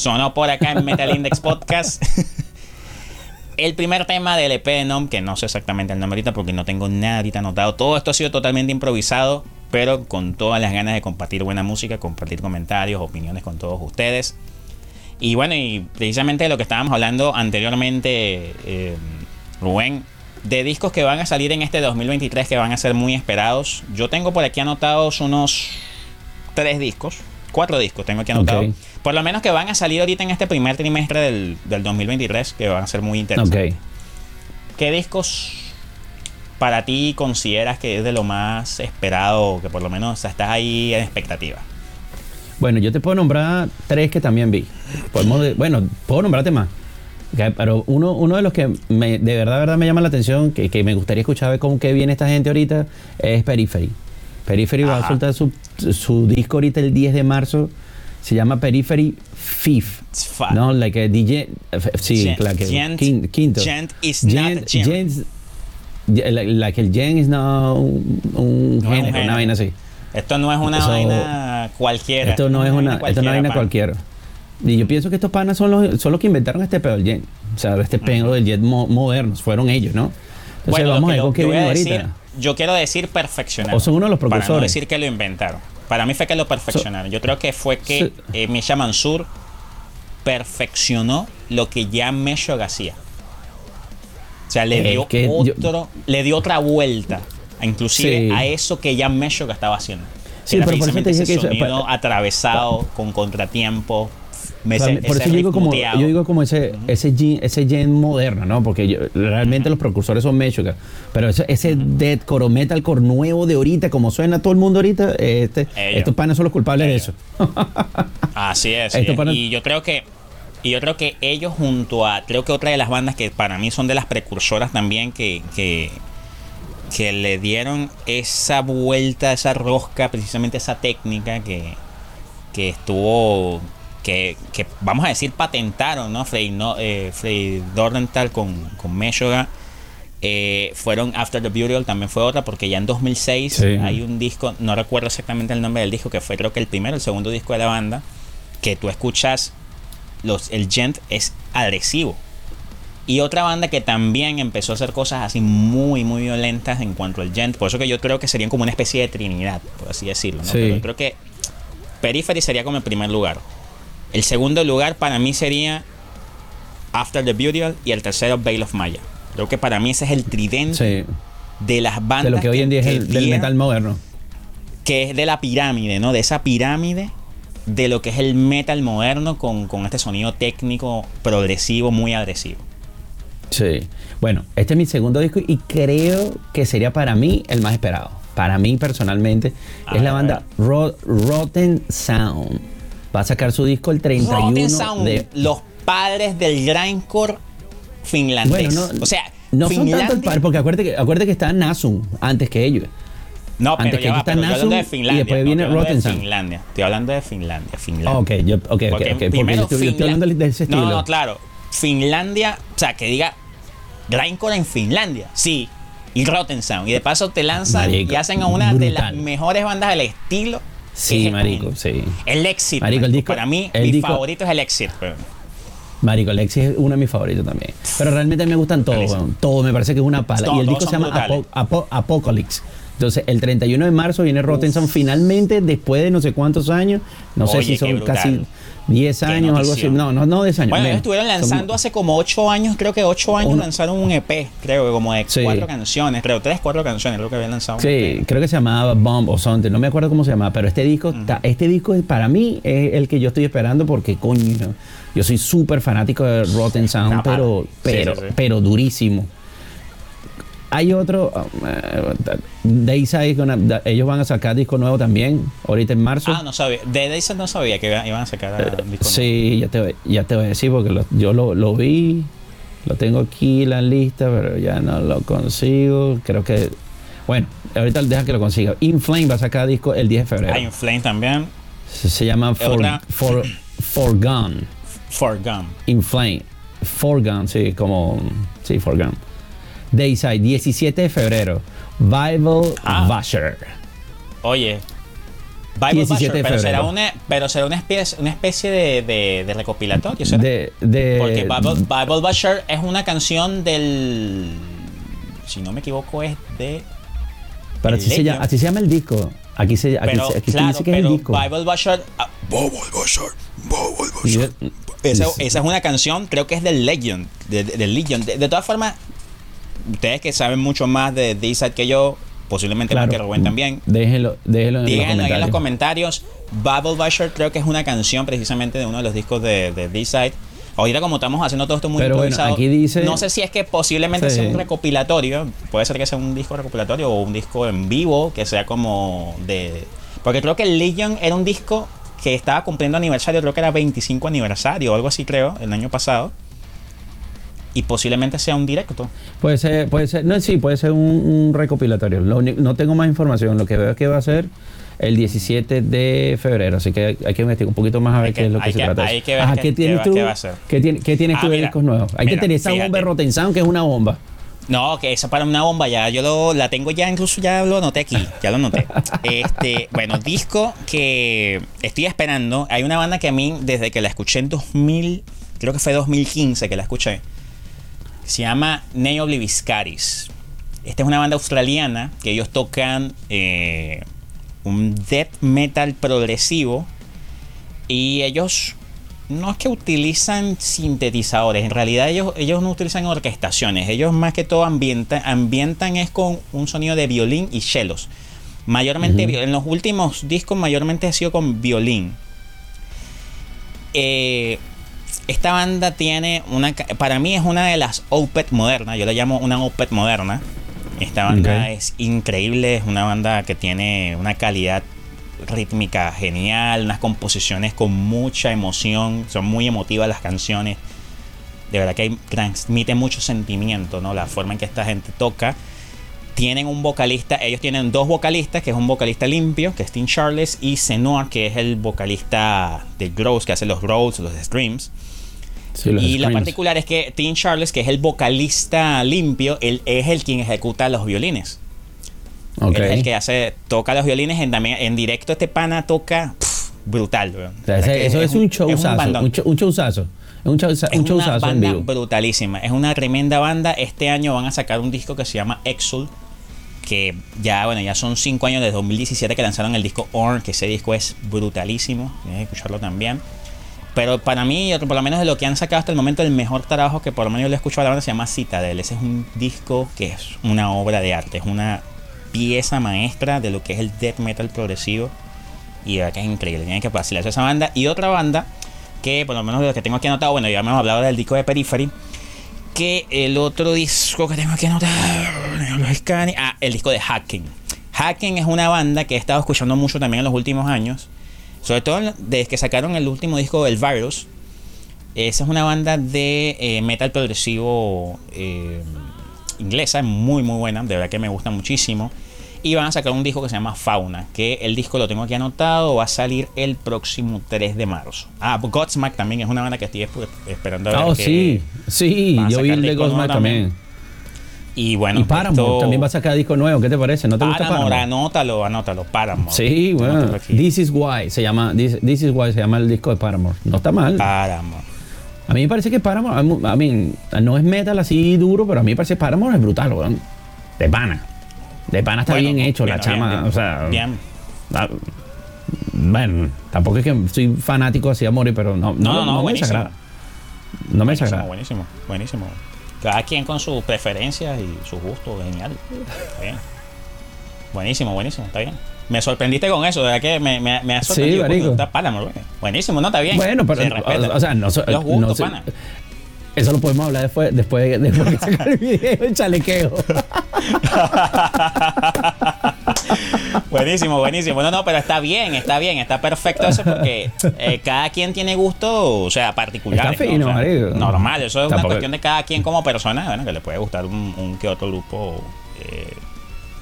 Sonó por acá en Metal Index Podcast. el primer tema del EP de NOM, que no sé exactamente el nombre ahorita porque no tengo nada ahorita anotado. Todo esto ha sido totalmente improvisado, pero con todas las ganas de compartir buena música, compartir comentarios, opiniones con todos ustedes. Y bueno, y precisamente de lo que estábamos hablando anteriormente, eh, Rubén, de discos que van a salir en este 2023 que van a ser muy esperados. Yo tengo por aquí anotados unos tres discos, cuatro discos tengo aquí anotados. Por lo menos que van a salir ahorita en este primer trimestre del, 2023 que van a ser muy interesantes. ¿Qué discos para ti consideras que es de lo más esperado, que por lo menos estás ahí en expectativa? Bueno, yo te puedo nombrar tres que también vi. bueno, puedo nombrarte más. pero uno, uno de los que me, de verdad, verdad me llama la atención, que, que me gustaría escuchar cómo que viene esta gente ahorita, es Periphery. Periphery va a soltar su, su, disco ahorita el 10 de marzo. Se llama Periphery Fifth. No, like a DJ. Sí, claro que gent, quinto. Gent is not gent, like el gent is no un, un género, una vaina así. Esto no es una vaina cualquiera. Esto no es una, esto es una vaina cualquiera. Y yo pienso que estos panas son los, son los que inventaron este pedo del jet. O sea, este pedo del jet moderno. Fueron ellos, ¿no? Entonces bueno, vamos a ver con qué viene ahorita. Yo quiero decir perfeccionar. O son uno de los profesores. Para no decir que lo inventaron. Para mí fue que lo perfeccionaron. yo creo que fue que eh, Misha Mansur perfeccionó lo que ya Mesho hacía. O sea, le dio, otro, le dio otra vuelta inclusive a eso que ya Mesho estaba haciendo. Sí, pero por eso te dije que sonido atravesado con contratiempo. Por eso yo digo, como, yo digo como ese, ese, gen, ese gen moderno, ¿no? Porque realmente los precursores son Meshuggah. Pero ese, ese deathcore o metalcore nuevo de ahorita, como suena todo el mundo ahorita, este, estos panes son los culpables de eso. Así es. Y yo creo que y yo creo que ellos junto a, creo que otra de las bandas que para mí son de las precursoras también que, que, que le dieron esa vuelta, esa rosca, precisamente esa técnica que, que estuvo, que, que, vamos a decir patentaron, ¿no? Frey, no, eh, Dordental con, con Meshuggah. Eh, fueron After the Burial, también fue otra, porque ya en 2006 hay un disco, no recuerdo exactamente el nombre del disco, que fue creo que el primero, el segundo disco de la banda, que tú escuchas, los, el gent es agresivo. Y otra banda que también empezó a hacer cosas así muy, muy violentas en cuanto al gent. Por eso que yo creo que serían como una especie de trinidad, por así decirlo. ¿no? Pero yo creo que Periphery sería como el primer lugar. El segundo lugar para mí sería After the Burial y el tercero Veil of Maya. Creo que para mí ese es el tridente de las bandas. De lo que hoy en día es el del metal moderno. Que es de la pirámide, ¿no? De esa pirámide de lo que es el metal moderno con, con este sonido técnico progresivo muy agresivo. Sí. Bueno, este es mi segundo disco y creo que sería para mí el más esperado. Para mí personalmente es la banda Rotten Sound. Va a sacar su disco el 31 Rotten Sound, de los padres del grindcore finlandés. Bueno, no, o sea, no son tanto el padre, porque acuérdate que, acuérdate que está Nasum antes que ellos. No, pero antes que va, está Nasum de Finlandia, y después viene Rotten Sound. Finlandia. Estoy hablando de Finlandia, Finlandia. ok, yo, ok, ok, okay. Porque yo estoy, hablando de ese estilo. No, no, claro. Finlandia, o sea, que diga Grindcore en Finlandia, sí. Y Rotten Sound. Y de paso te lanzan y hacen a una de las mejores bandas del estilo. Sí, marico, sí. El Exit. Marico, el disco, Para mí, mi favorito es el Exit. Marico, el Exit es uno de mis favoritos también. Pero realmente me gustan todos, todo me parece que es una pala. y el disco se llama Apocalypse. Entonces, el 31 de marzo viene Rotten Sound finalmente, después de no sé cuántos años. No sé si son casi 10 años, algo así. No, no, no 10 años. Bueno, ellos estuvieron lanzando hace como 8 años, creo que 8 años lanzaron un EP, creo como de 4 canciones, creo, 3, 4 canciones, creo que habían lanzado. Sí, e creo que se llamaba Bomb o something, no me acuerdo cómo se llamaba, pero este disco, este disco para mí es el que yo estoy esperando porque coño, yo soy súper fanático de Rotten Sound, pero, pero, pero durísimo. Hay otro, uh, ellos van a sacar disco nuevo también, ahorita en marzo. Ah, no sabía. De Dayside no sabía que iban a sacar uh, disco Sí, ya te, ya te voy a decir porque yo lo, lo, vi, lo tengo aquí en la lista, pero ya no lo consigo. Creo que, bueno, ahorita deja que lo consiga. Inflame va a sacar disco el 10 de febrero. Ah, Inflame también. Se, llama For, For, For Gun. For Gun. Inflame. For Gun, sí, como, sí, For Gun. Dayside, 17 de febrero. Bible ah. Oye. Bible 17 Basher, de pero será una, pero será una especie, una especie de, de, de recopilatorio, ¿será? De, de, Porque Bible, Bible Basher es una canción del. Si no me equivoco, es de. pero así se, llama, así se llama el disco. Aquí se aquí, Pero, aquí claro, dice que es el pero disco. Bible Basher. ah, Bible Basher, Bible Basher. Esa, esa es una canción, creo que es del Legend. De, de- del Legion. De, de todas formas, ustedes que saben mucho más de D-Side que yo, posiblemente más que Rubén también, Déjenlo, déjenlo en díganlo los ahí en los comentarios. Bible Basher creo que es una canción precisamente de uno de los discos de, de D-Side. Ahorita como estamos haciendo todo esto muy Pero bueno, improvisado, aquí dice- no sé si es que posiblemente Sí. sea un recopilatorio, puede ser que sea un disco recopilatorio o un disco en vivo, que sea como de... Porque creo que el Legion era un disco que estaba cumpliendo aniversario, creo que era 25 aniversario o algo así creo, el año pasado. Y posiblemente sea un directo. Puede ser, puede ser, no, sí, puede ser un, un recopilatorio. Lo no tengo más información. Lo que veo es que va a ser el 17 de febrero, así que hay que investigar un poquito más a ver Hay qué que- es lo que se que- trata. hay que ver Ajá, qué- ¿qué qué tienes tú? qué va a ser. ¿Qué, tiene- qué tienes Ah, tú de mira, discos nuevos? Hay mira, que tener esa fíjate. bomba de Rotten Sound, que es una bomba. No, que esa para una bomba ya yo lo, la tengo ya incluso ya lo anoté aquí, ya lo anoté. Este, bueno, disco que estoy esperando. Hay una banda que a mí desde que la escuché en 2000, creo que fue 2015 que la escuché. Se llama Neo Obliviscaris. Esta es una banda australiana que ellos tocan eh, un death metal progresivo y ellos no es que utilizan sintetizadores, en realidad ellos, ellos no utilizan orquestaciones, ellos más que todo ambientan, ambientan es con un sonido de violín y chelos. Mayormente, en los últimos discos mayormente ha sido con violín. Eh, esta banda tiene una, para mí es una de las Opet modernas, yo la llamo una Opet moderna. Esta banda es increíble, es una banda que tiene una calidad rítmica genial, unas composiciones con mucha emoción, son muy emotivas las canciones. De verdad que transmite mucho sentimiento, ¿no? La forma en que esta gente toca. Tienen un vocalista, ellos tienen dos vocalistas, que es un vocalista limpio, que es Tim Charles, y Senor, que es el vocalista de Grows, que hace los Growls, los Streams. Sí, los Y la screams. particular es que Tim Charles, que es el vocalista limpio, él es el quien ejecuta los violines. Ok. Él es el que hace, toca los violines en, directo. Este pana toca pff, brutal. O sea, ese- eso es, un showzazo. bandón. Un, show- un showzazo. Es un, Es un una en banda vivo. brutalísima. Es una tremenda banda. Este año van a sacar un disco que se llama Exul. Que ya, bueno, ya son cinco años desde 2017 que lanzaron el disco Orn. Que ese disco es brutalísimo. Tienes que escucharlo también. Pero para mí, por lo menos de lo que han sacado hasta el momento, el mejor trabajo que por lo menos yo le he escuchado a la banda se llama Citadel. Ese es un disco que es una obra de arte. Es una pieza maestra de lo que es el death metal progresivo. Y de verdad que es increíble. Tienen que vacilarse esa banda. Y otra banda que por lo menos de que tengo aquí anotado, bueno, ya hemos hablado del disco de Periphery. Que el otro disco que tengo aquí anotado, ah, el disco de Hacking. Hacking es una banda que he estado escuchando mucho también en los últimos años. Sobre todo desde que sacaron el último disco del Virus. Esa es una banda de eh, metal progresivo eh, inglesa, muy muy buena, de verdad que me gusta muchísimo. Y van a sacar un disco que se llama Fauna, que el disco lo tengo aquí anotado, va a salir el próximo 3 de marzo. Ah, Godsmack también es una banda que estoy esp- esperando a ver Oh, que- sí. Sí, yo vi el de Ghostman también. Y bueno, y Paramore esto- también va a sacar disco nuevo. ¿Qué te parece? ¿No te gusta Paramore, anótalo, anótalo, Paramore. Sí, bueno. This is why se llama. This, This is why se llama el disco de Paramore. No está mal. Paramore. A mí me parece que Paramore, a mí- a mí, no es metal así duro, pero a mí me parece que Paramore es brutal, weón. De pana. De pana está Bueno, bien hecho, la bien, chama. bien, o sea, Bien. bueno, tampoco es que soy fanático así a morir, pero no, no, No, no, no, me desagrada. No me desagrada. buenísimo, buenísimo. Cada quien con sus preferencias y sus gustos, genial. Está bien. Buenísimo, buenísimo, está bien. Me sorprendiste con eso, de verdad que me, me, me ha sorprendido. Coño, Está. Buenísimo, no, está bien. Bueno, pero, Se respeta. o, o sea, no, so- Los gustos, no pana. Eso lo podemos hablar después, después, después que sacar el video, el chalequeo. buenísimo, buenísimo. No, no, pero está bien, está bien, está perfecto eso porque eh, cada quien tiene gusto, o sea, particular. Está fino, marico. Normal, eso es una cuestión de cada quien como persona, bueno, que le puede gustar un, un que otro grupo. eh.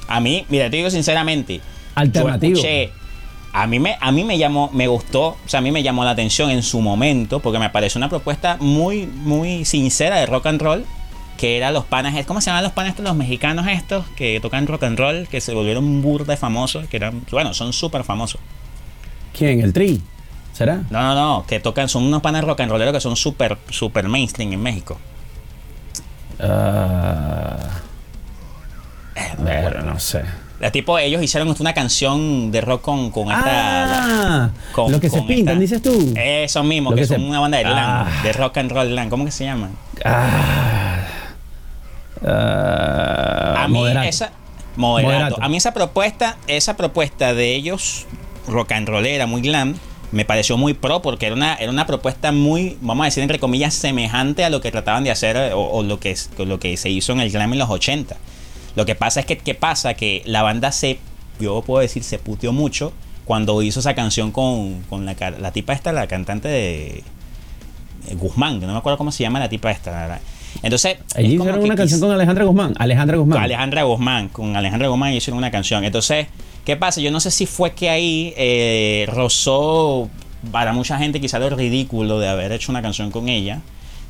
A mí, mira, te digo sinceramente, Alternativo. Yo escuché, a mí me, a mí me llamó, me gustó, o sea, a mí me llamó la atención en su momento porque me pareció una propuesta muy, muy sincera de rock and roll. Que era los panas, ¿cómo se llaman los panas estos, los mexicanos estos que tocan rock and roll, que se volvieron burda famosos, que eran, bueno, son súper famosos. ¿Quién? ¿El Tri? ¿Será? No, no, no, que tocan, son unos panes rock and rolleros que son súper, súper mainstream en México. Ah, pero no sé. La tipo, ellos hicieron una canción de rock con, con esta. Ah, con- lo que se pintan, esta- dices tú. Eso mismo, que, que son se- una banda de, Ah. de rock and roll glam. ¿Cómo que se llama? Ah, ah, A mí moderato. esa moderato. Moderato. A mí esa propuesta, esa propuesta de ellos rock and rollera, muy glam, me pareció muy pro porque era una era una propuesta muy, vamos a decir entre comillas, semejante a lo que trataban de hacer eh, o, o lo que lo que se hizo en el glam en los 80. Lo que pasa es que qué pasa que la banda se yo puedo decir se puteó mucho cuando hizo esa canción con, con la, la tipa esta, la cantante de eh, Guzmán, no me acuerdo cómo se llama la tipa esta. la verdad. Entonces, Allí hicieron una canción con Alejandra Guzmán. Alejandra Guzmán. con Alejandra Guzmán, con Alejandra Guzmán hicieron una canción. Entonces, ¿qué pasa? Yo no sé si fue que ahí eh, rozó para mucha gente quizá lo ridículo de haber hecho una canción con ella.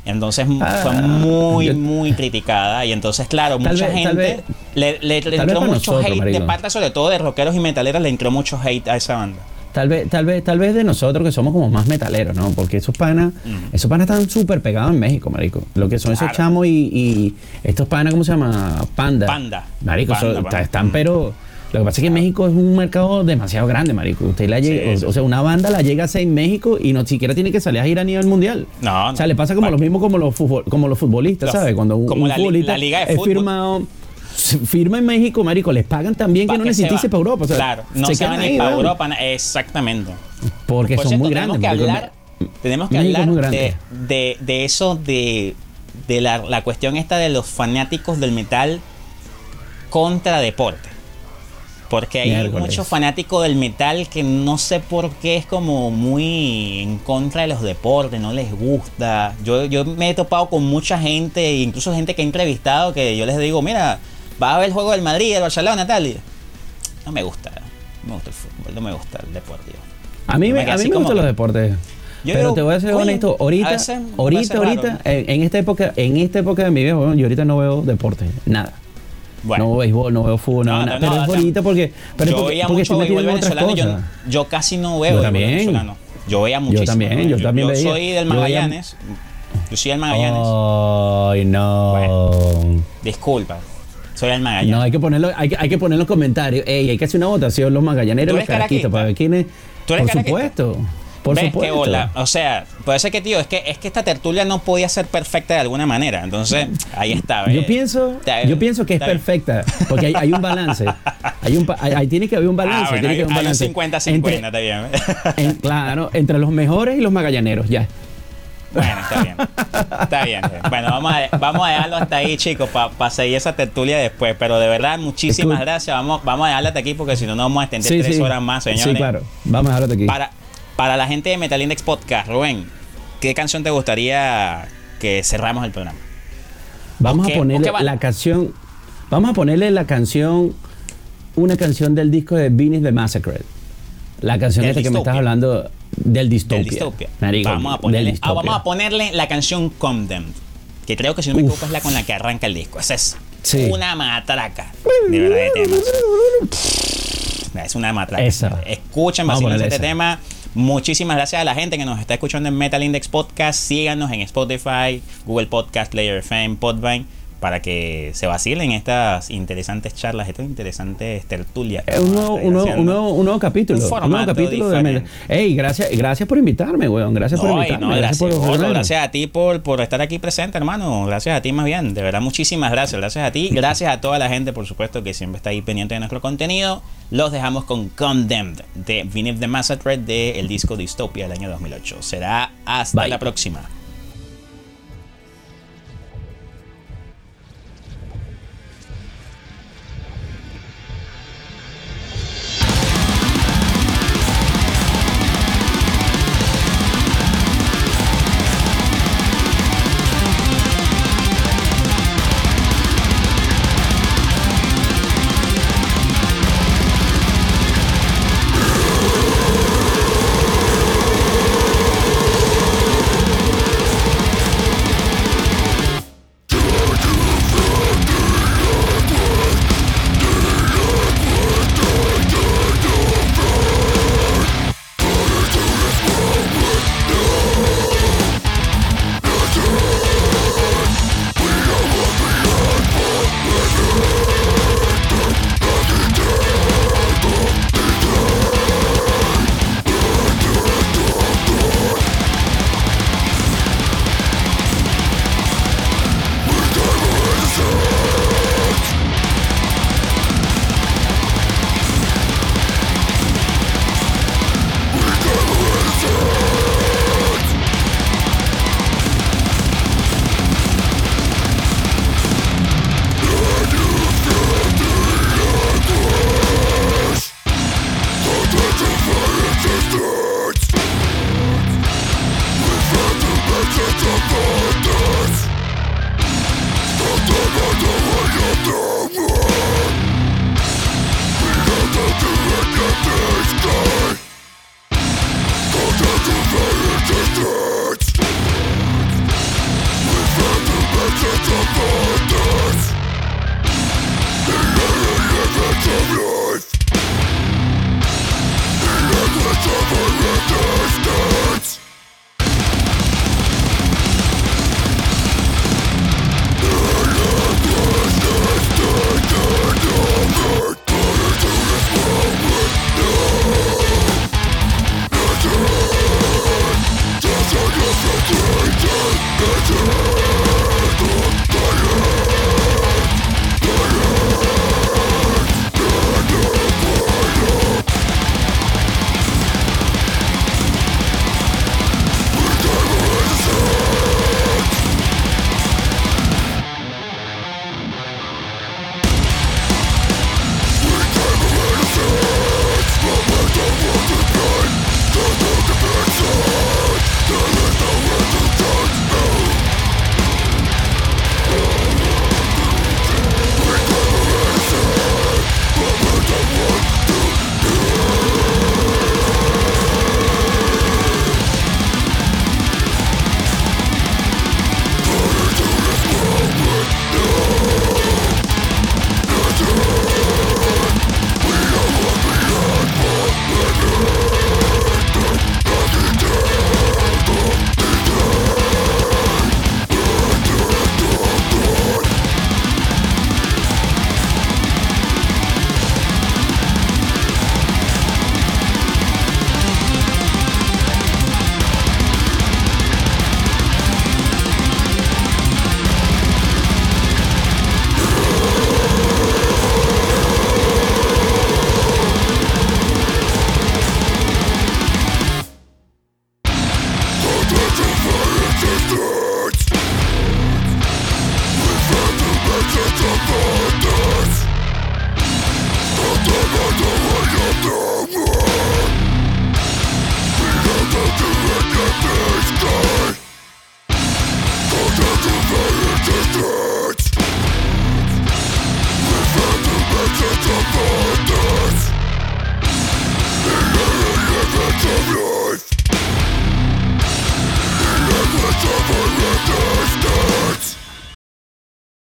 Entonces Ah, fue muy, yo- muy criticada. Y entonces, claro, mucha vez- gente vez- le, le- le tal entró mucho nosotros, hate de parte, sobre todo de rockeros y metaleros, le entró mucho hate a esa banda. Tal vez, tal vez, tal vez de nosotros que somos como más metaleros, ¿no? Porque esos panas, esos panas están súper pegados en México, marico. Lo que son esos chamos y, y estos panas, ¿cómo se llama? Panda. Panda. Marico, Panda, eso- panda. están, Mm. pero lo que pasa es que México es un mercado demasiado grande, marico. Usted la llega, Sí, o, sea, una banda la llega a ser en México y no siquiera tiene que salir a ir a nivel mundial. No, O sea, no. le pasa como Pa- lo mismo como los, futbol- como los futbolistas, Los- ¿sabes? Cuando un, como un la li- futbolista la liga de es fútbol. firmado firma en México, marico, les pagan también que Pa' no que se irse para Europa. o sea, claro, no se, quedan van ni para. Europa. Exactamente. Porque Por son cierto, muy tenemos grandes. que tenemos que México hablar de, de, de eso, de, de la, la cuestión esta de los fanáticos del metal contra deporte. Porque hay Miércoles. muchos fanáticos del metal que no sé por qué es como muy en contra de los deportes, no les gusta. Yo, yo me he topado con mucha gente, incluso gente que he entrevistado, que yo les digo, mira, va a ver el juego del Madrid, del Barcelona, tal. y, no me gusta, no me gusta el fútbol, no me gusta el deportivo. A mí, me, a mí me gustan que- los deportes. Yo pero digo, te voy a ser honesto, ahorita, veces ahorita, ahorita, en, en esta época, en esta época de mi vida, bueno, yo ahorita no veo deporte, nada. Bueno. No veo béisbol, no veo fútbol, no, nada. no, pero es bonito porque, pero yo porque, veía porque mucho béisbol venezolano. Yo, yo casi no veo Yo también. venezolano. Yo veía muchísimo. también, yo también veía. soy del Yo Magallanes. Yo soy del Magallanes. Ay, no. Bueno. Disculpa. Soy del Magallanes. No, hay que ponerlo, hay que, hay que poner en los comentarios. Ey, hay que hacer una votación los magallaneros ¿Tú y los caraquista? para ver quién es. ¿Tú eres Por caraquista? supuesto. Por ¿Ves supuesto. qué bola? O sea, puede ser que, tío, es que, es que esta tertulia no podía ser perfecta de alguna manera. Entonces, ahí está. Yo ¿ves? pienso, Está- yo pienso que es perfecta, porque hay, hay un balance. Hay un, hay- hay- tiene que haber un balance. Ah, bueno, tiene que haber un hay un balance. 50-50, Entre- está bien. en- claro, entre los mejores y los magallaneros, ya. Bueno, está bien. Está bien. Bueno, vamos a, vamos a dejarlo hasta ahí, chicos, para seguir esa tertulia después. Pero de verdad, muchísimas gracias. Vamos, vamos a dejarla hasta aquí porque si no, nos vamos a extender Sí, tres sí. horas más, señores. Sí, claro. Vamos a dejarlo aquí. Para, para la gente de Metal Index Podcast, Rubén, ¿qué canción te gustaría que cerramos el programa? Vamos ¿O qué- a ponerle la canción. Vamos a ponerle la canción. Una canción del disco de Beanies the Massacre. La canción esta que me estás hablando del Dystopia. Del Dystopia. Marico, vamos, a del ponerle, ah, Dystopia. vamos a ponerle la canción Condemned. Que creo que si no me equivoco es la con la que arranca el disco. Esa es Sí. una matraca. De verdad de temas. Es una matraca. Esa. Escuchen, este esa. tema. Muchísimas gracias a la gente que nos está escuchando en Metal Index Podcast. Síganos en Spotify, Google Podcast, Player FM, Podvine, para que se vacilen estas interesantes charlas, estas interesantes tertulias. que Es un nuevo, un, nuevo, un, nuevo, un nuevo capítulo. Un Un, nuevo capítulo de. Ey, gracias, gracias por invitarme, weón. Gracias por No, invitarme. no, gracias, por gracias a ti por, por estar aquí presente, hermano. Gracias a ti más bien. De verdad, muchísimas gracias. Gracias a ti. Gracias a toda la gente, por supuesto, que siempre está ahí pendiente de nuestro contenido. Los dejamos con Condemned de Vinip the Massacre del disco Dystopia del año 2008. Será hasta Bye. la próxima.